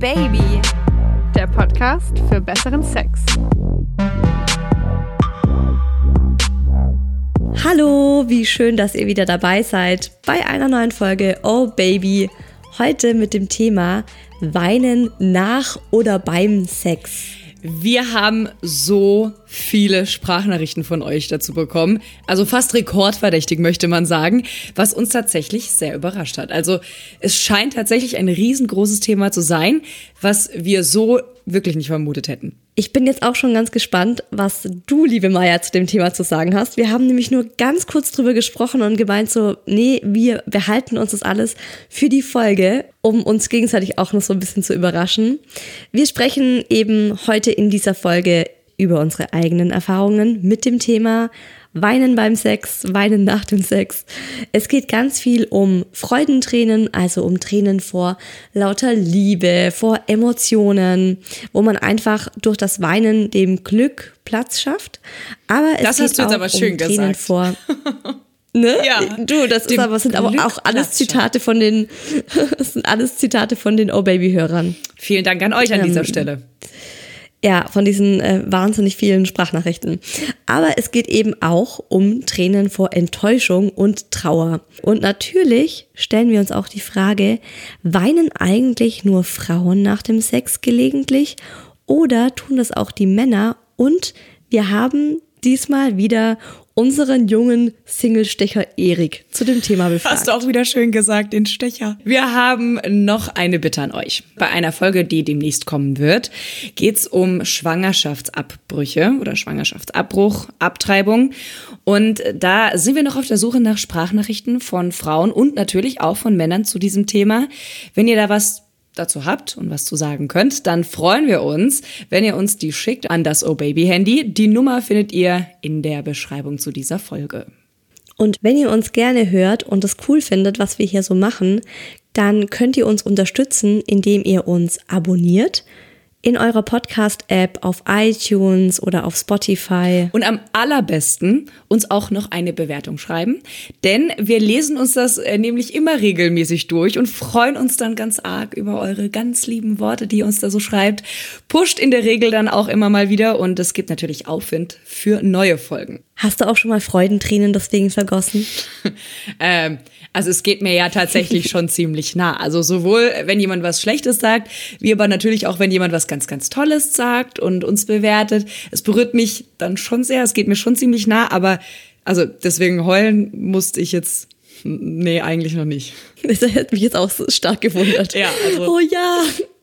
Baby, der Podcast für besseren Sex. Hallo, wie schön, dass ihr wieder dabei seid bei einer neuen Folge Oh Baby. Heute mit dem Thema Weinen nach oder beim Sex. Wir haben so viele Sprachnachrichten von euch dazu bekommen. Also fast rekordverdächtig möchte man sagen, was uns tatsächlich sehr überrascht hat. Also es scheint tatsächlich ein riesengroßes Thema zu sein, was wir so wirklich nicht vermutet hätten. Ich bin jetzt auch schon ganz gespannt, was du, liebe Maya, zu dem Thema zu sagen hast. Wir haben nämlich nur ganz kurz drüber gesprochen und gemeint so, nee, wir behalten uns das alles für die Folge, um uns gegenseitig auch noch so ein bisschen zu überraschen. Wir sprechen eben heute in dieser Folge über unsere eigenen Erfahrungen mit dem Thema Weinen beim Sex, Weinen nach dem Sex. Es geht ganz viel um Freudentränen, also um Tränen vor lauter Liebe, vor Emotionen, wo man einfach durch das Weinen dem Glück Platz schafft. Aber es Das geht hast du jetzt auch aber schön um Tränen gesagt. vor Ne? Ja. Du, das ist aber sind aber auch alles Zitate von den das sind alles Zitate von den Oh Baby Hörern. Vielen Dank an euch an dieser Ähm, Stelle. Ja, von diesen äh, wahnsinnig vielen Sprachnachrichten. Aber es geht eben auch um Tränen vor Enttäuschung und Trauer. Und natürlich stellen wir uns auch die Frage, weinen eigentlich nur Frauen nach dem Sex gelegentlich oder tun das auch die Männer? Und wir haben diesmal wieder unseren jungen Singlestecher Erik zu dem Thema befragt. Hast du auch wieder schön gesagt, den Stecher. Wir haben noch eine Bitte an euch. Bei einer Folge, die demnächst kommen wird, geht's um Schwangerschaftsabbrüche oder Schwangerschaftsabbruch, Abtreibung. Und da sind wir noch auf der Suche nach Sprachnachrichten von Frauen und natürlich auch von Männern zu diesem Thema. Wenn ihr da was dazu habt und was zu sagen könnt, dann freuen wir uns, wenn ihr uns die schickt an das Oh Baby Handy. Die Nummer findet ihr in der Beschreibung zu dieser Folge. Und wenn ihr uns gerne hört und es cool findet, was wir hier so machen, dann könnt ihr uns unterstützen, indem ihr uns abonniert in eurer Podcast-App auf iTunes oder auf Spotify. Und am allerbesten uns auch noch eine Bewertung schreiben, denn wir lesen uns das äh, nämlich immer regelmäßig durch und freuen uns dann ganz arg über eure ganz lieben Worte, die ihr uns da so schreibt. Pusht in der Regel dann auch immer mal wieder und es gibt natürlich Aufwind für neue Folgen. Hast du auch schon mal Freudentränen deswegen vergossen? Ähm, also es geht mir ja tatsächlich schon ziemlich nah. Also sowohl, wenn jemand was Schlechtes sagt, wie aber natürlich auch, wenn jemand was ganz, ganz Tolles sagt und uns bewertet. Es berührt mich dann schon sehr, es geht mir schon ziemlich nah, aber also deswegen heulen musste ich jetzt, nee, eigentlich noch nicht. Das hätte mich jetzt auch so stark gewundert. Ja, also- oh ja,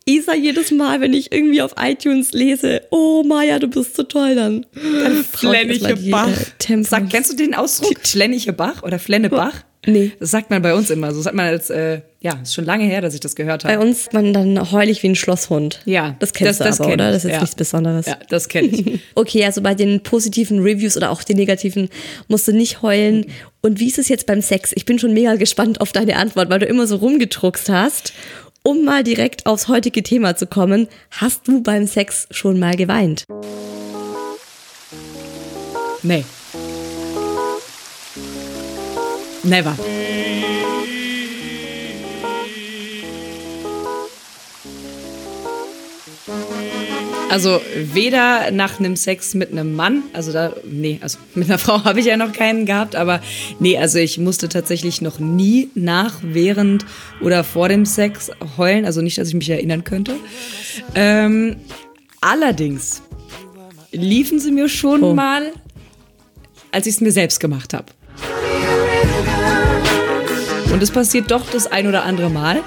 Isa, jedes Mal, wenn ich irgendwie auf iTunes lese, oh Maja, du bist so toll, dann. dann äh, Tempos. Sag, kennst du den Ausdruck? Flennige Bach oder Flennebach? Nee. Das sagt man bei uns immer. So sagt man als, äh, ja, ist schon lange her, dass ich das gehört habe. Bei uns man dann heulig wie ein Schlosshund. Ja, das kennst das- das du aber, kenn oder? Das ist jetzt ja. nichts Besonderes. Ja, das kenne ich. Okay, also bei den positiven Reviews oder auch den negativen musst du nicht heulen. Und wie ist es jetzt beim Sex? Ich bin schon mega gespannt auf deine Antwort, weil du immer so rumgedruckst hast. Um mal direkt aufs heutige Thema zu kommen, hast du beim Sex schon mal geweint? Nee. Never. Also weder nach einem Sex mit einem Mann, also da, nee, also mit einer Frau habe ich ja noch keinen gehabt, aber nee, also ich musste tatsächlich noch nie nach, während oder vor dem Sex heulen, also nicht, dass ich mich erinnern könnte. Ähm, allerdings liefen sie mir schon Oh. mal, als ich es mir selbst gemacht habe. Und es passiert doch das ein oder andere Mal.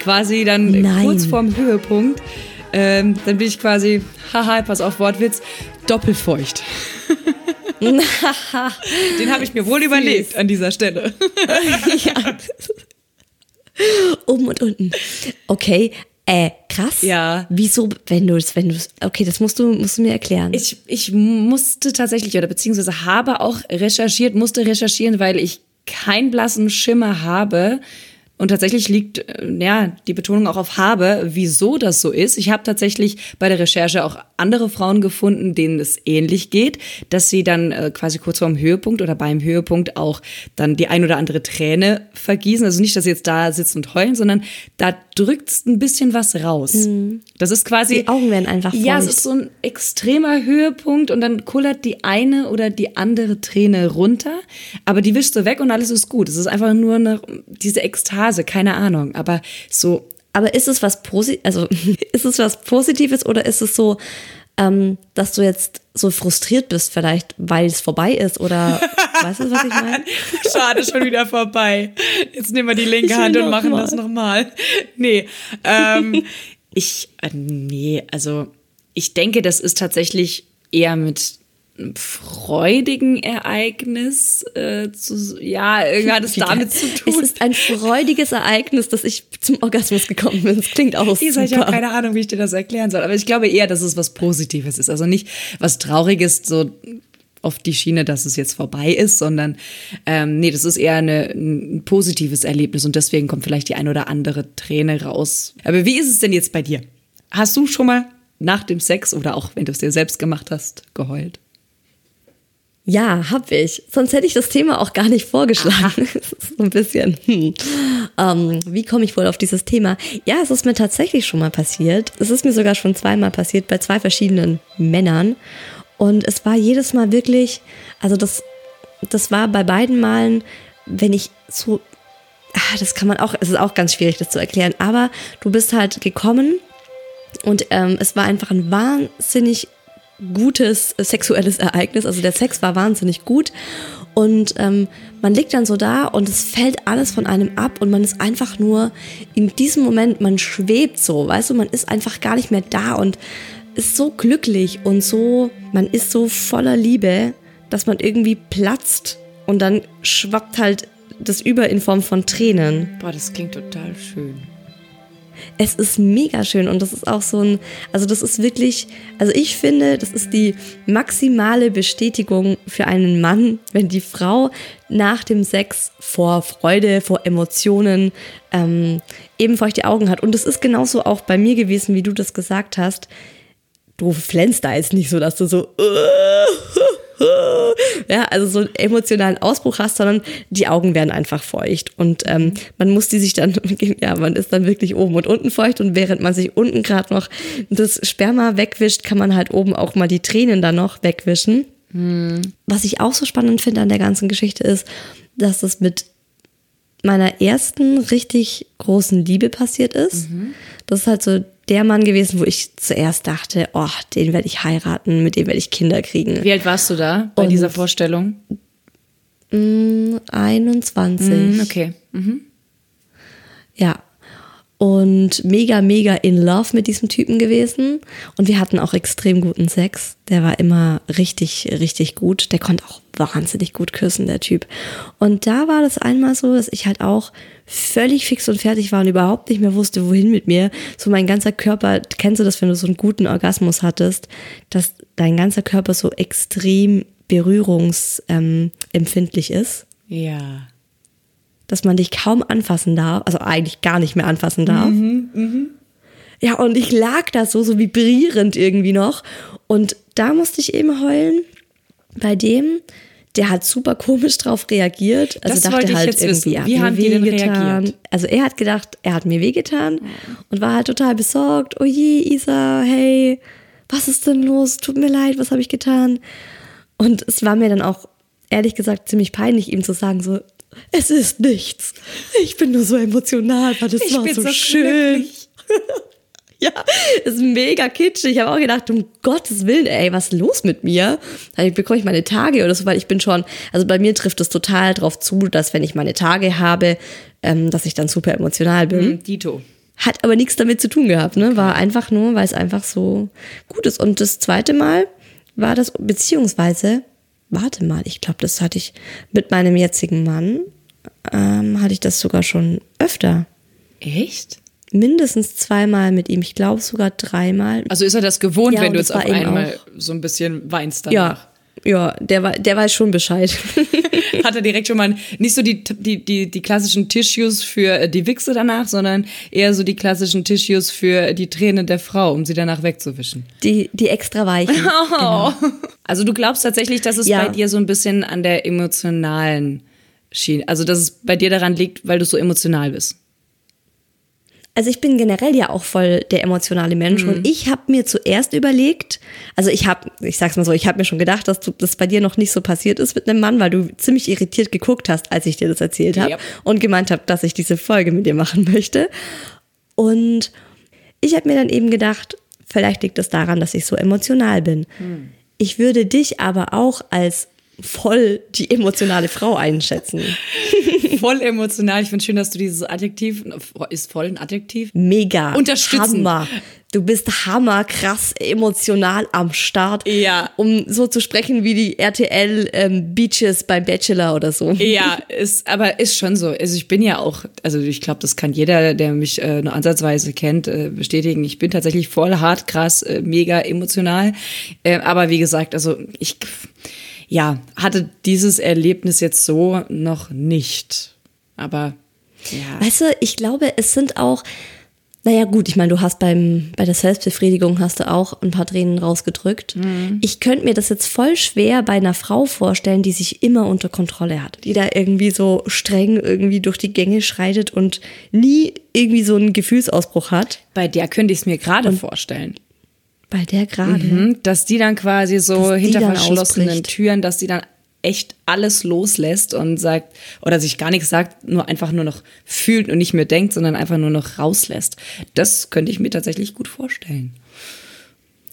Quasi dann Nein. kurz vorm Höhepunkt. Ähm, dann bin ich quasi, haha, pass auf Wortwitz, doppelfeucht. Den habe ich mir wohl überlegt an dieser Stelle. ja. Oben und unten. Okay, äh, krass. Ja. Wieso, wenn du es, wenn du es, okay, das musst du, musst du mir erklären. Ich, ich musste tatsächlich, oder beziehungsweise habe auch recherchiert, musste recherchieren, weil ich keinen blassen Schimmer habe, Und tatsächlich liegt äh, ja die Betonung auch auf habe, wieso das so ist. Ich habe tatsächlich bei der Recherche auch andere Frauen gefunden, denen es ähnlich geht, dass sie dann äh, quasi kurz vorm Höhepunkt oder beim Höhepunkt auch dann die ein oder andere Träne vergießen. Also nicht, dass sie jetzt da sitzen und heulen, sondern da drückt ein bisschen was raus. Mhm. Das ist quasi. Die Augen werden einfach feucht. Ja, es ist so ein extremer Höhepunkt und dann kullert die eine oder die andere Träne runter, aber die wischst du weg und alles ist gut. Es ist einfach nur eine, diese Ekstase Phase, keine Ahnung, aber so. Aber ist es was Posi also ist es was Positives oder ist es so, ähm, dass du jetzt so frustriert bist, vielleicht, weil es vorbei ist oder weißt du, was ich meine? Schade, schon wieder vorbei. Jetzt nehmen wir die linke Hand und machen mal. das nochmal. Nee, ähm, ich, äh, nee, also ich denke, das ist tatsächlich eher mit freudigen Ereignis äh, zu, ja, hat es damit zu tun. Es ist ein freudiges Ereignis, dass ich zum Orgasmus gekommen bin. Das klingt auch Isa, Ich habe keine Ahnung, wie ich dir das erklären soll, aber ich glaube eher, dass es was Positives ist. Also nicht was Trauriges, so auf die Schiene, dass es jetzt vorbei ist, sondern ähm, nee, das ist eher eine, ein positives Erlebnis und deswegen kommt vielleicht die ein oder andere Träne raus. Aber wie ist es denn jetzt bei dir? Hast du schon mal nach dem Sex oder auch wenn du es dir selbst gemacht hast, geheult? Ja, hab ich. Sonst hätte ich das Thema auch gar nicht vorgeschlagen. so ein bisschen. Hm. Ähm, wie komme ich wohl auf dieses Thema? Ja, es ist mir tatsächlich schon mal passiert. Es ist mir sogar schon zweimal passiert bei zwei verschiedenen Männern. Und es war jedes Mal wirklich, also das, das war bei beiden Malen, wenn ich so, ah, das kann man auch, es ist auch ganz schwierig, das zu erklären, aber du bist halt gekommen und ähm, es war einfach ein wahnsinnig gutes sexuelles Ereignis. Also der Sex war wahnsinnig gut. Und ähm, man liegt dann so da und es fällt alles von einem ab und man ist einfach nur in diesem Moment, man schwebt so, weißt du, man ist einfach gar nicht mehr da und ist so glücklich und so, man ist so voller Liebe, dass man irgendwie platzt und dann schwappt halt das über in Form von Tränen. Boah, das klingt total schön es ist mega schön und das ist auch so ein, also das ist wirklich, also ich finde, das ist die maximale Bestätigung für einen Mann, wenn die Frau nach dem Sex vor Freude, vor Emotionen ähm, eben feuchte Augen hat. Und es ist genauso auch bei mir gewesen, wie du das gesagt hast. Du flänzt da jetzt nicht so, dass du so ja, also so einen emotionalen Ausbruch hast, sondern die Augen werden einfach feucht. Und ähm, man muss die sich dann, ja, man ist dann wirklich oben und unten feucht und während man sich unten gerade noch das Sperma wegwischt, kann man halt oben auch mal die Tränen dann noch wegwischen. Mhm. Was ich auch so spannend finde an der ganzen Geschichte ist, dass das mit meiner ersten richtig großen Liebe passiert ist. Mhm. Das ist halt so der Mann gewesen, wo ich zuerst dachte, oh, den werde ich heiraten, mit dem werde ich Kinder kriegen. Wie alt warst du da bei Und, dieser Vorstellung? Mh, 21. Mm, okay. Mhm. Ja. Und mega, mega in love mit diesem Typen gewesen. Und wir hatten auch extrem guten Sex. Der war immer richtig, richtig gut. Der konnte auch wahnsinnig gut küssen, der Typ. Und da war das einmal so, dass ich halt auch völlig fix und fertig war und überhaupt nicht mehr wusste, wohin mit mir. So mein ganzer Körper, kennst du das, wenn du so einen guten Orgasmus hattest, dass dein ganzer Körper so extrem berührungsempfindlich ähm, ist? Ja. Dass man dich kaum anfassen darf, also eigentlich gar nicht mehr anfassen darf. Mhm, mh. Ja, und ich lag da so, so vibrierend irgendwie noch. Und da musste ich eben heulen. Bei dem, der hat super komisch drauf reagiert. Also das dachte halt irgendwie, er hat Wie mir wehgetan. Also er hat gedacht, er hat mir wehgetan und war halt total besorgt. Oh je, Isa, hey, was ist denn los? Tut mir leid, was habe ich getan? Und es war mir dann auch ehrlich gesagt ziemlich peinlich, ihm zu sagen so, es ist nichts. Ich bin nur so emotional, weil das ich war so, so schön. ja, ist mega kitschig. Ich habe auch gedacht, um Gottes Willen, ey, was ist los mit mir? Dann bekomme ich meine Tage oder so, weil ich bin schon, also bei mir trifft es total drauf zu, dass wenn ich meine Tage habe, ähm, dass ich dann super emotional bin. Mm, Dito. Hat aber nichts damit zu tun gehabt, ne? War einfach nur, weil es einfach so gut ist. Und das zweite Mal war das, beziehungsweise, warte mal, ich glaube, das hatte ich mit meinem jetzigen Mann, ähm, hatte ich das sogar schon öfter. Echt? mindestens zweimal mit ihm. Ich glaube sogar dreimal. Also ist er das gewohnt, ja, wenn du jetzt auf einmal auch. so ein bisschen weinst danach? Ja. Ja, der, war, der weiß schon Bescheid. Hat er direkt schon mal nicht so die, die, die, die klassischen Tissues für äh, die Wichse danach, sondern eher so die klassischen Tissues für die Tränen der Frau, um sie danach wegzuwischen. Die, die extra weichen. Oh. Also du glaubst tatsächlich, dass es Ja. bei dir so ein bisschen an der emotionalen Schiene, also dass es bei dir daran liegt, weil du so emotional bist. Also ich bin generell ja auch voll der emotionale Mensch und ich habe mir zuerst überlegt, also ich habe, ich sag's mal so, ich habe mir schon gedacht, dass du, das bei dir noch nicht so passiert ist mit einem Mann, weil du ziemlich irritiert geguckt hast, als ich dir das erzählt habe Yep. und gemeint habe, dass ich diese Folge mit dir machen möchte. Und ich habe mir dann eben gedacht, vielleicht liegt es daran, dass ich so emotional bin. Ich würde dich aber auch als voll die emotionale Frau einschätzen. Voll emotional. Ich finde schön, dass du dieses Adjektiv, ist voll ein Adjektiv? Mega. Unterstützen. Hammer. Du bist hammer krass emotional am Start. Ja. Um so zu sprechen wie die RTL ähm, Beaches beim Bachelor oder so. Ja, ist, aber ist schon so. Also ich bin ja auch, also ich glaube, das kann jeder, der mich äh, nur ansatzweise kennt, äh, bestätigen. Ich bin tatsächlich voll hart, krass, äh, mega emotional. Äh, aber wie gesagt, also ich, ja, hatte dieses Erlebnis jetzt so noch nicht. Aber ja. Weißt du, ich glaube, es sind auch, naja gut, ich meine, du hast beim, bei der Selbstbefriedigung hast du auch ein paar Tränen rausgedrückt. Ich könnte mir das jetzt voll schwer bei einer Frau vorstellen, die sich immer unter Kontrolle hat. Die da irgendwie so streng irgendwie durch die Gänge schreitet und nie irgendwie so einen Gefühlsausbruch hat. Bei der könnte ich es mir gerade vorstellen. Bei der gerade. Mhm, Dass die dann quasi so Dass hinter verschlossenen. Türen, dass die dann echt alles loslässt und sagt, oder sich gar nichts sagt, nur einfach nur noch fühlt und nicht mehr denkt, sondern einfach nur noch rauslässt. Das könnte ich mir tatsächlich gut vorstellen.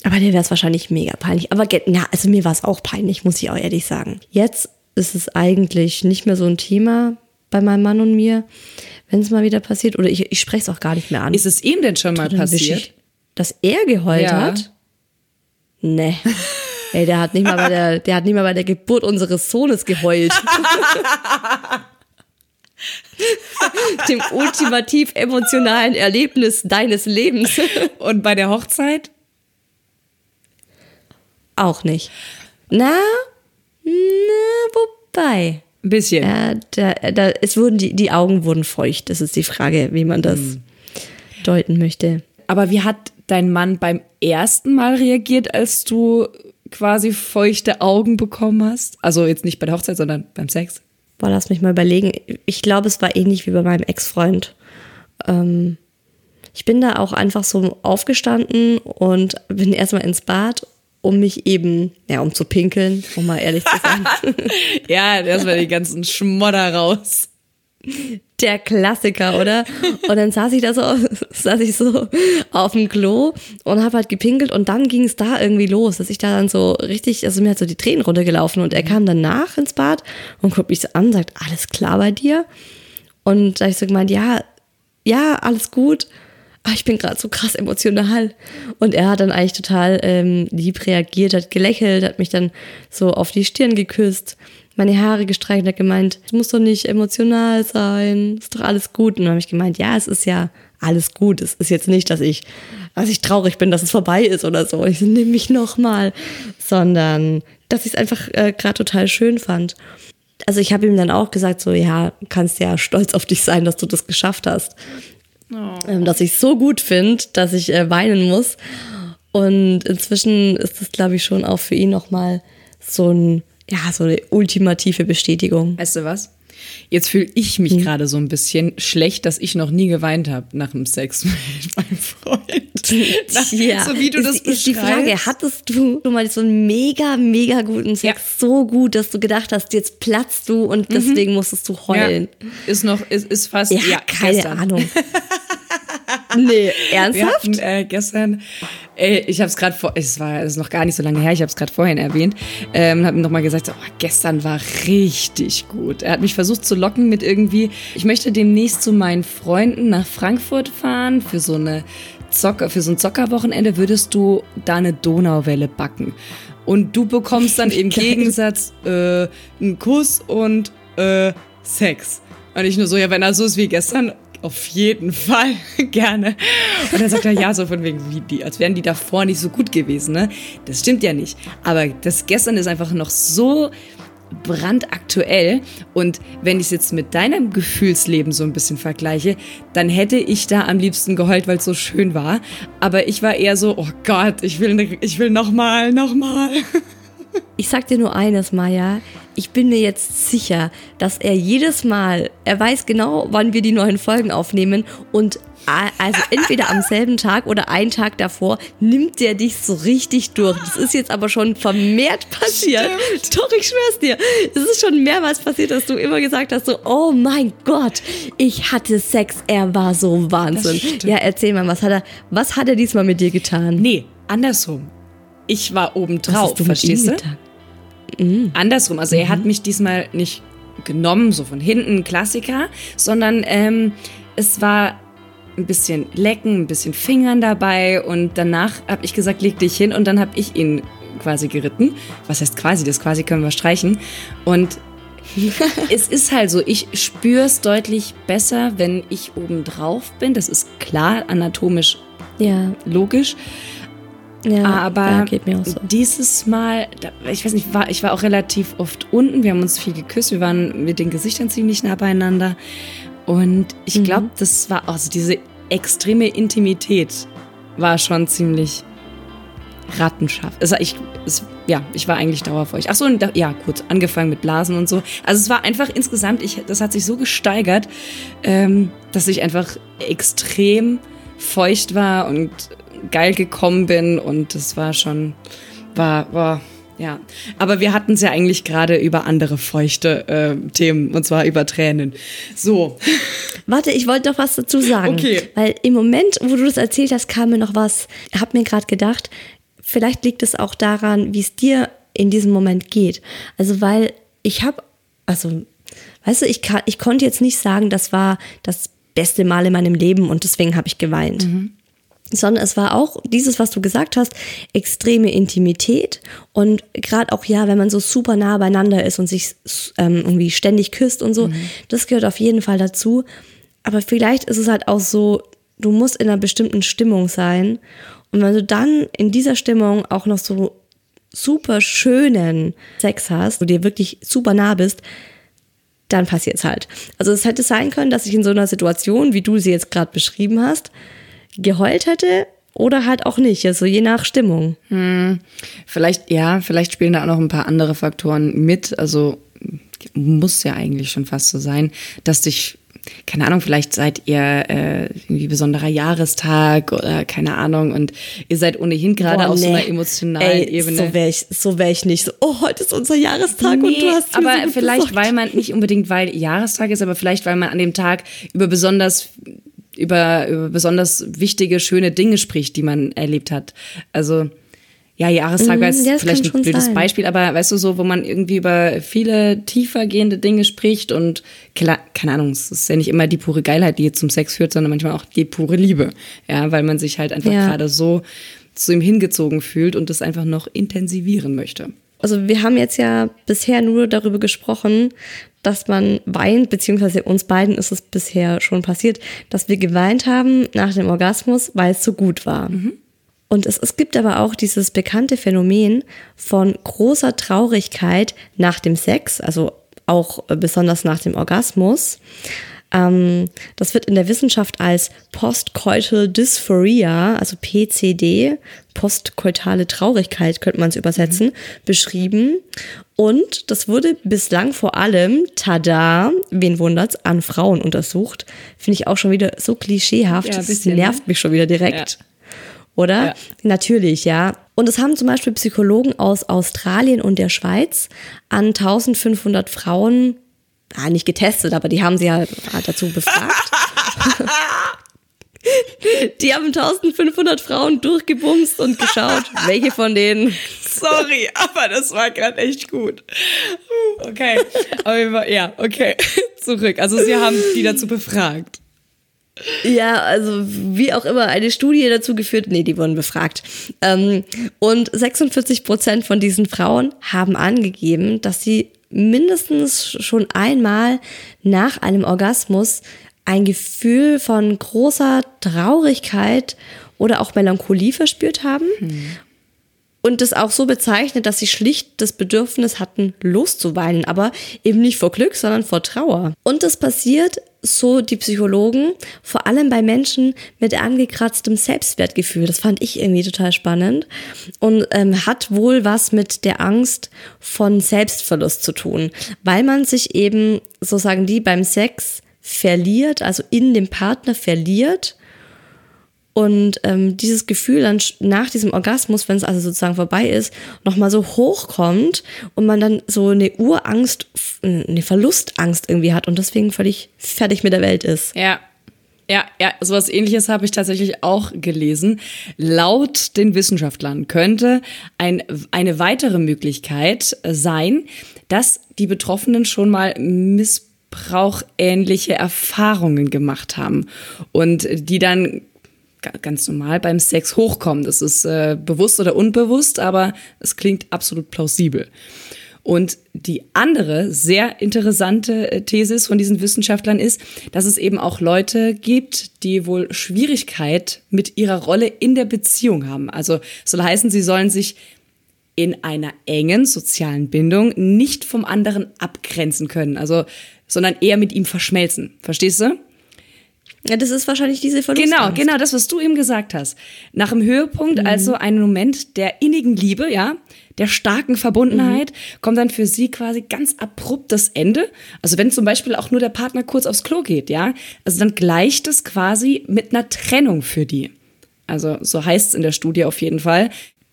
Aber dir wäre es wahrscheinlich mega peinlich. Aber na, also mir war es auch peinlich, muss ich auch ehrlich sagen. Jetzt ist es eigentlich nicht mehr so ein Thema bei meinem Mann und mir, wenn es mal wieder passiert. Oder ich, ich spreche es auch gar nicht mehr an. Ist es ihm denn schon mal wisch passiert? Dass er geheult Ja. hat? Nee. Ey, der hat nicht mal bei der, der hat nicht mal bei der Geburt unseres Sohnes geheult. Dem ultimativ emotionalen Erlebnis deines Lebens. Und bei der Hochzeit? Auch nicht. Na, na, wobei. Ein bisschen. Ja, da, da, es wurden die, die Augen wurden feucht. Das ist die Frage, wie man das Hm. deuten möchte. Aber wie hat dein Mann beim ersten Mal reagiert, als du quasi feuchte Augen bekommen hast? Also jetzt nicht bei der Hochzeit, sondern beim Sex? Boah, lass mich mal überlegen. Ich glaube, es war ähnlich wie bei meinem Ex-Freund. Ähm, ich bin da auch einfach so aufgestanden und bin erstmal ins Bad, um mich eben, ja, um zu pinkeln, um mal ehrlich zu sein. Ja, erstmal die ganzen Schmodder raus. Der Klassiker, oder? Und dann saß ich da so, saß ich so auf dem Klo und habe halt gepinkelt und dann ging es da irgendwie los, dass ich da dann so richtig, also mir hat so die Tränen runtergelaufen und er kam danach ins Bad und guckt mich so an, sagt, alles klar bei dir? Und da hab ich so gemeint, ja, ja, alles gut. Aber ich bin gerade so krass emotional. Und er hat dann eigentlich total ähm, lieb reagiert, hat gelächelt, hat mich dann so auf die Stirn geküsst, meine Haare gestreichelt, hat gemeint, es muss doch nicht emotional sein, ist doch alles gut. Und dann habe ich gemeint, ja, es ist ja alles gut. Es ist jetzt nicht, dass ich, dass ich traurig bin, dass es vorbei ist oder so. Ich nehme mich nochmal, sondern dass ich es einfach äh, gerade total schön fand. Also ich habe ihm dann auch gesagt, so ja, du kannst ja stolz auf dich sein, dass du das geschafft hast. Ähm, dass ich es so gut finde, dass ich äh, weinen muss. Und inzwischen ist das, glaube ich, schon auch für ihn nochmal so ein, ja, so eine ultimative Bestätigung. Weißt du was? Jetzt fühle ich mich gerade so ein bisschen schlecht, dass ich noch nie geweint habe nach dem Sex mit meinem Freund. Na, so wie du ist, das ist die Frage, beschreibst. hattest du schon mal so einen mega, mega guten Sex, so gut, dass du gedacht hast, jetzt platzt du und deswegen musstest du heulen? Ja, ist noch, ist, ist fast, Ja, ja, keine gestern. Ahnung. nee, ernsthaft? hatten äh, gestern, ey, ich habe es gerade vor, es war es ist noch gar nicht so lange her, ich habe es gerade vorhin erwähnt, ähm, habe ihm nochmal gesagt, so, oh, gestern war richtig gut. Er hat mich versucht zu locken mit irgendwie, ich möchte demnächst zu meinen Freunden nach Frankfurt fahren für so eine Zocker, für so ein Zockerwochenende würdest du da eine Donauwelle backen. Und du bekommst dann im. Gegensatz äh, einen Kuss und äh, Sex. Und ich nur so, ja, wenn er so ist wie gestern, auf jeden Fall gerne. Und dann sagt er, ja, so von wegen, wie die, als wären die davor nicht so gut gewesen, ne? Das stimmt ja nicht. Aber das gestern ist einfach noch so brandaktuell. Und wenn ich es jetzt mit deinem Gefühlsleben so ein bisschen vergleiche, dann hätte ich da am liebsten geheult, weil es so schön war. Aber ich war eher so, oh Gott, ich will, ne, ich will nochmal, nochmal. Ich sag dir nur eines, Maja. Ich bin mir jetzt sicher, dass er jedes Mal, er weiß genau, wann wir die neuen Folgen aufnehmen und also entweder am selben Tag oder einen Tag davor nimmt der dich so richtig durch. Das ist jetzt aber schon vermehrt passiert. Stimmt. Doch, ich schwör's dir. Es ist schon mehrmals passiert, dass du immer gesagt hast, so, oh mein Gott, ich hatte Sex, er war so Wahnsinn. Ja, erzähl mal, was hat er, was hat er diesmal mit dir getan? Nee, andersrum. Ich war oben drauf, verstehst du? Mhm. Andersrum, also mhm. er hat mich diesmal nicht genommen, so von hinten, Klassiker, sondern ähm, es war ein bisschen Lecken, ein bisschen Fingern dabei und danach habe ich gesagt, leg dich hin und dann habe ich ihn quasi geritten. Was heißt quasi? Das quasi können wir streichen. Und es ist halt so, ich spüre es deutlich besser, wenn ich oben drauf bin. Das ist klar, anatomisch ja. logisch. Ja, aber so. dieses Mal, ich weiß nicht, war, ich war auch relativ oft unten. Wir haben uns viel geküsst. Wir waren mit den Gesichtern ziemlich nah beieinander. Und ich glaube, mhm. das war also diese extreme Intimität war schon ziemlich rattenscharf. Also ich, es, ja, ich war eigentlich dauerfeucht. Ach so, und da, ja, gut, angefangen mit Blasen und so. Also es war einfach insgesamt, ich, das hat sich so gesteigert, ähm, dass ich einfach extrem feucht war und geil gekommen bin und das war schon, war, war ja, aber wir hatten es ja eigentlich gerade über andere feuchte äh, Themen und zwar über Tränen. So. Warte, ich wollte doch was dazu sagen. Okay. Weil im Moment, wo du das erzählt hast, kam mir noch was. Ich habe mir gerade gedacht, vielleicht liegt es auch daran, wie es dir in diesem Moment geht. Also weil ich habe, also, weißt du, ich, kann, ich konnte jetzt nicht sagen, das war das beste Mal in meinem Leben und deswegen habe ich geweint. Mhm sondern es war auch dieses, was du gesagt hast, extreme Intimität und gerade auch ja, wenn man so super nah beieinander ist und sich ähm, irgendwie ständig küsst und so, mhm. das gehört auf jeden Fall dazu. Aber vielleicht ist es halt auch so, du musst in einer bestimmten Stimmung sein und wenn du dann in dieser Stimmung auch noch so super schönen Sex hast, wo dir wirklich super nah bist, dann passiert es halt. Also es hätte sein können, dass ich in so einer Situation, wie du sie jetzt gerade beschrieben hast, geheult hätte oder halt auch nicht, also je nach Stimmung. Hm. Vielleicht, ja, vielleicht spielen da auch noch ein paar andere Faktoren mit. Also muss ja eigentlich schon fast so sein, dass dich keine Ahnung, vielleicht seid ihr äh, irgendwie besonderer Jahrestag oder keine Ahnung und ihr seid ohnehin gerade auf nee. so einer emotionalen Ey, Ebene. So wäre ich, so wär ich nicht so, oh, heute ist unser Jahrestag nee, und du hast Aber so vielleicht, besorgt. weil man, nicht unbedingt weil Jahrestag ist, aber vielleicht, weil man an dem Tag über besonders über, über besonders wichtige, schöne Dinge spricht, die man erlebt hat. Also ja, Jahrestag mm, ist ja, vielleicht ein blödes sein. Beispiel, aber weißt du so, wo man irgendwie über viele tiefer gehende Dinge spricht und klar, keine Ahnung, es ist ja nicht immer die pure Geilheit, die jetzt zum Sex führt, sondern manchmal auch die pure Liebe. Ja, weil man sich halt einfach ja. gerade so zu ihm hingezogen fühlt und das einfach noch intensivieren möchte. Also wir haben jetzt ja bisher nur darüber gesprochen, dass man weint, beziehungsweise uns beiden ist es bisher schon passiert, dass wir geweint haben nach dem Orgasmus, weil es so gut war. Mhm. Und es, es gibt aber auch dieses bekannte Phänomen von großer Traurigkeit nach dem Sex, also auch besonders nach dem Orgasmus. Ähm, das wird in der Wissenschaft als Postcoital Dysphoria, also PCD, postkoitale Traurigkeit könnte man es übersetzen, mhm. beschrieben. Und das wurde bislang vor allem, tada, wen wundert's, an Frauen untersucht. Finde ich auch schon wieder so klischeehaft. Ja, das nervt ne? mich schon wieder direkt. Ja. Oder? Ja. Natürlich, ja. Und es haben zum Beispiel Psychologen aus Australien und der Schweiz an 1500 Frauen ah, nicht getestet, aber die haben sie ja dazu befragt. die haben 1500 Frauen durchgebumst und geschaut, welche von denen. Sorry, aber das war gerade echt gut. Okay, aber ja, okay, zurück. Also sie haben die dazu befragt. Ja, also wie auch immer, eine Studie dazu geführt, nee, die wurden befragt. Ähm, und 46 Prozent von diesen Frauen haben angegeben, dass sie mindestens schon einmal nach einem Orgasmus ein Gefühl von großer Traurigkeit oder auch Melancholie verspürt haben. Und das auch so bezeichnet, dass sie schlicht das Bedürfnis hatten, loszuweinen, aber eben nicht vor Glück, sondern vor Trauer. Und das passiert, so die Psychologen, vor allem bei Menschen mit angekratztem Selbstwertgefühl. Das fand ich irgendwie total spannend und ähm, hat wohl was mit der Angst von Selbstverlust zu tun, weil man sich eben, so sagen die, beim Sex verliert, also in dem Partner verliert und ähm, dieses Gefühl dann nach diesem Orgasmus, wenn es also sozusagen vorbei ist, nochmal so hochkommt und man dann so eine Urangst, eine Verlustangst irgendwie hat und deswegen völlig fertig mit der Welt ist. Ja. Ja, ja, sowas ähnliches habe ich tatsächlich auch gelesen. Laut den Wissenschaftlern könnte ein, eine weitere Möglichkeit sein, dass die Betroffenen schon mal missbrauchähnliche Erfahrungen gemacht haben und die dann ganz normal beim Sex hochkommen. Das ist äh, bewusst oder unbewusst, aber es klingt absolut plausibel. Und die andere sehr interessante äh, Thesis von diesen Wissenschaftlern ist, dass es eben auch Leute gibt, die wohl Schwierigkeit mit ihrer Rolle in der Beziehung haben. Also soll heißen, sie sollen sich in einer engen sozialen Bindung nicht vom anderen abgrenzen können, also sondern eher mit ihm verschmelzen. Verstehst du? Ja, das ist wahrscheinlich diese Verlustangst. Genau, genau, das, was du eben gesagt hast. Nach dem Höhepunkt, also ein Moment der innigen Liebe, ja, der starken Verbundenheit, kommt dann für sie quasi ganz abrupt das Ende. Also wenn zum Beispiel auch nur der Partner kurz aufs Klo geht, ja, also dann gleicht es quasi mit einer Trennung für die. Also so heißt es in der Studie auf jeden Fall.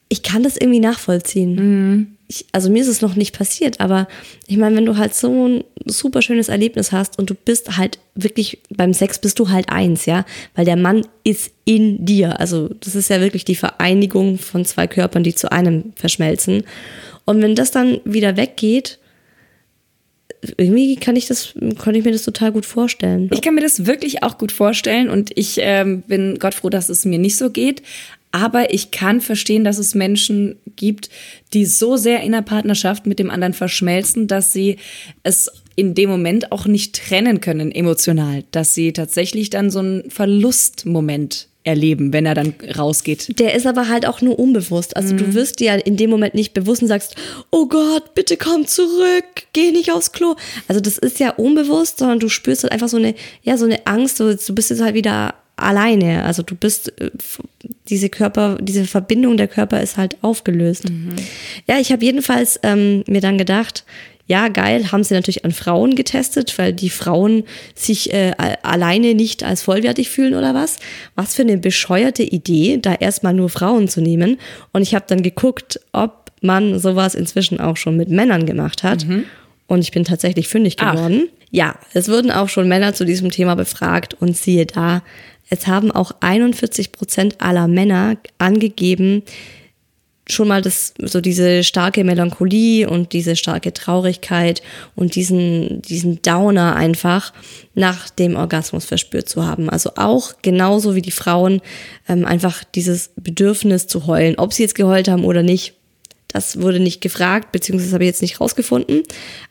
Ich kann das irgendwie nachvollziehen. Ich, also mir ist es noch nicht passiert, aber ich meine, wenn du halt so ein super schönes Erlebnis hast und du bist halt wirklich beim Sex bist du halt eins, ja, weil der Mann ist in dir. Also das ist ja wirklich die Vereinigung von zwei Körpern, die zu einem verschmelzen. Und wenn das dann wieder weggeht, irgendwie kann ich das, kann ich mir das total gut vorstellen. Ich kann mir das wirklich auch gut vorstellen und ich ähm, bin Gott froh, dass es mir nicht so geht. Aber ich kann verstehen, dass es Menschen gibt, die so sehr in der Partnerschaft mit dem anderen verschmelzen, dass sie es in dem Moment auch nicht trennen können emotional, dass sie tatsächlich dann so einen Verlustmoment erleben, wenn er dann rausgeht. Der ist aber halt auch nur unbewusst. Also du wirst dir in dem Moment nicht bewusst und sagst, oh Gott, bitte komm zurück, geh nicht aufs Klo. Also das ist ja unbewusst, sondern du spürst halt einfach so eine, ja, so eine Angst, so, du bist jetzt halt wieder alleine. Also du bist, äh, diese Körper, diese Verbindung der Körper ist halt aufgelöst. Ja, ich habe jedenfalls ähm, mir dann gedacht, ja, geil, haben sie natürlich an Frauen getestet, weil die Frauen sich äh, alleine nicht als vollwertig fühlen oder was. Was für eine bescheuerte Idee, da erstmal nur Frauen zu nehmen. Und ich habe dann geguckt, ob man sowas inzwischen auch schon mit Männern gemacht hat. Und ich bin tatsächlich fündig Ach. geworden. Ja, es wurden auch schon Männer zu diesem Thema befragt und siehe da, es haben auch 41 Prozent aller Männer angegeben, schon mal das, so diese starke Melancholie und diese starke Traurigkeit und diesen, diesen Downer einfach nach dem Orgasmus verspürt zu haben. Also auch genauso wie die Frauen ähm, einfach dieses Bedürfnis zu heulen. Ob sie jetzt geheult haben oder nicht, das wurde nicht gefragt, beziehungsweise habe ich jetzt nicht rausgefunden.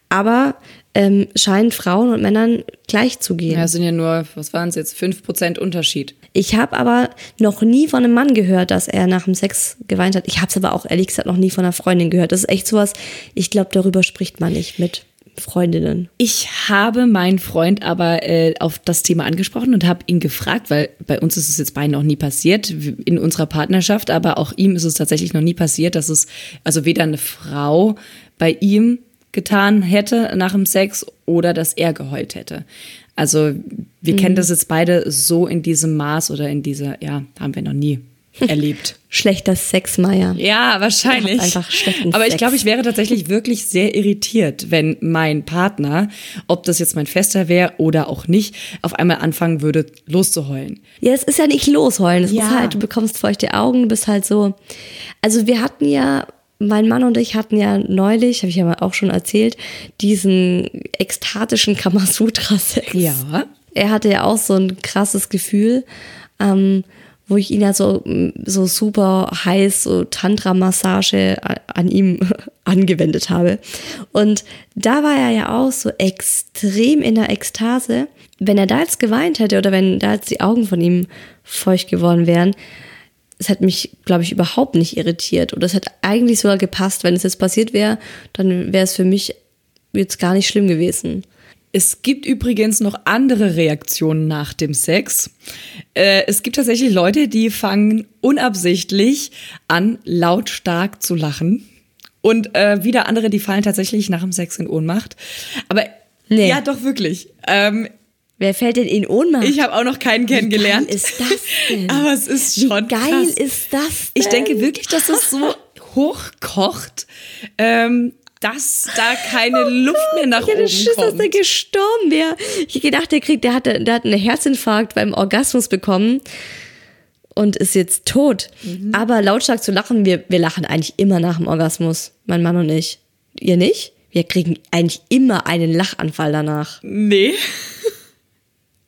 Aber ähm, scheint Frauen und Männern gleich zu gehen. Ja, es sind ja nur, was waren es jetzt, 5% Unterschied. Ich habe aber noch nie von einem Mann gehört, dass er nach dem Sex geweint hat. Ich habe es aber auch ehrlich gesagt noch nie von einer Freundin gehört. Das ist echt sowas, ich glaube, darüber spricht man nicht mit Freundinnen. Ich habe meinen Freund aber äh, auf das Thema angesprochen und habe ihn gefragt, weil bei uns ist es jetzt beiden noch nie passiert, in unserer Partnerschaft, aber auch ihm ist es tatsächlich noch nie passiert, dass es also weder eine Frau bei ihm getan hätte nach dem Sex oder dass er geheult hätte. Also wir kennen das jetzt beide so in diesem Maß oder in dieser, ja, haben wir noch nie erlebt. Schlechter Sex, Meier. Ja, wahrscheinlich. Einfach schlechten Aber ich glaube, ich wäre tatsächlich wirklich sehr irritiert, wenn mein Partner, ob das jetzt mein Fester wäre oder auch nicht, auf einmal anfangen würde, loszuheulen. Ja, es ist ja nicht losheulen. Es Ja. ist halt, du bekommst feuchte Augen, du bist halt so. Also wir hatten ja, mein Mann und ich hatten ja neulich, habe ich ja mal auch schon erzählt, diesen ekstatischen Kamasutra-Sex. Ja. Er hatte ja auch so ein krasses Gefühl. Ähm, wo ich ihn ja so, so super heiß, so Tantra-Massage an ihm angewendet habe. Und da war er ja auch so extrem in der Ekstase. Wenn er da jetzt geweint hätte oder wenn da jetzt die Augen von ihm feucht geworden wären, es hat mich, glaube ich, überhaupt nicht irritiert. Und es hat eigentlich sogar gepasst. Wenn es jetzt passiert wäre, dann wäre es für mich jetzt gar nicht schlimm gewesen. Es gibt übrigens noch andere Reaktionen nach dem Sex. Äh, es gibt tatsächlich Leute, die fangen unabsichtlich an, lautstark zu lachen. Und äh, wieder andere, die fallen tatsächlich nach dem Sex in Ohnmacht. Aber nee. ja, doch wirklich. Ähm, Wer fällt denn in Ohnmacht? Ich habe auch noch keinen kennengelernt. Wie geil ist das denn? Aber es ist schon Wie geil krass. ist das denn? Ich denke wirklich, dass das so hochkocht, ähm, dass da keine Luft mehr nach ich hatte oben Schiss, kommt. dass der gestorben wäre. Ich gedacht, der kriegt, der hatte, der hat einen Herzinfarkt beim Orgasmus bekommen und ist jetzt tot. Mhm. Aber lautstark zu lachen, wir, wir lachen eigentlich immer nach dem Orgasmus, mein Mann und ich. Ihr nicht? Wir kriegen eigentlich immer einen Lachanfall danach. nee,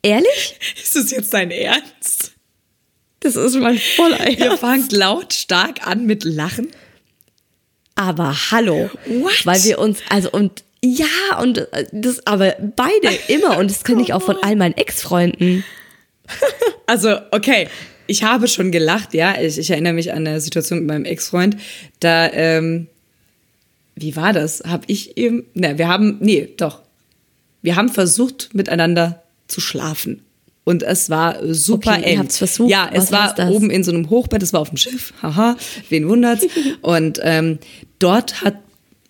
Ehrlich? ist das jetzt dein Ernst? Das ist mein voller Ihr fangt lautstark an mit Lachen? Aber hallo. What? Weil wir uns, also und ja, und äh, das, aber beide immer. Und das kenne ich auch von all meinen Ex-Freunden. Also, okay, ich habe schon gelacht, ja. Ich, ich erinnere mich an eine Situation mit meinem Ex-Freund. Da, ähm, wie war das? Hab ich ihm, ne, wir haben, nee, doch. Wir haben versucht, miteinander zu schlafen. Und es war super Okay, eng. versucht? Ja, es war oben in so einem Hochbett, es war auf dem Schiff. Haha, wen wundert's? Und ähm, dort hat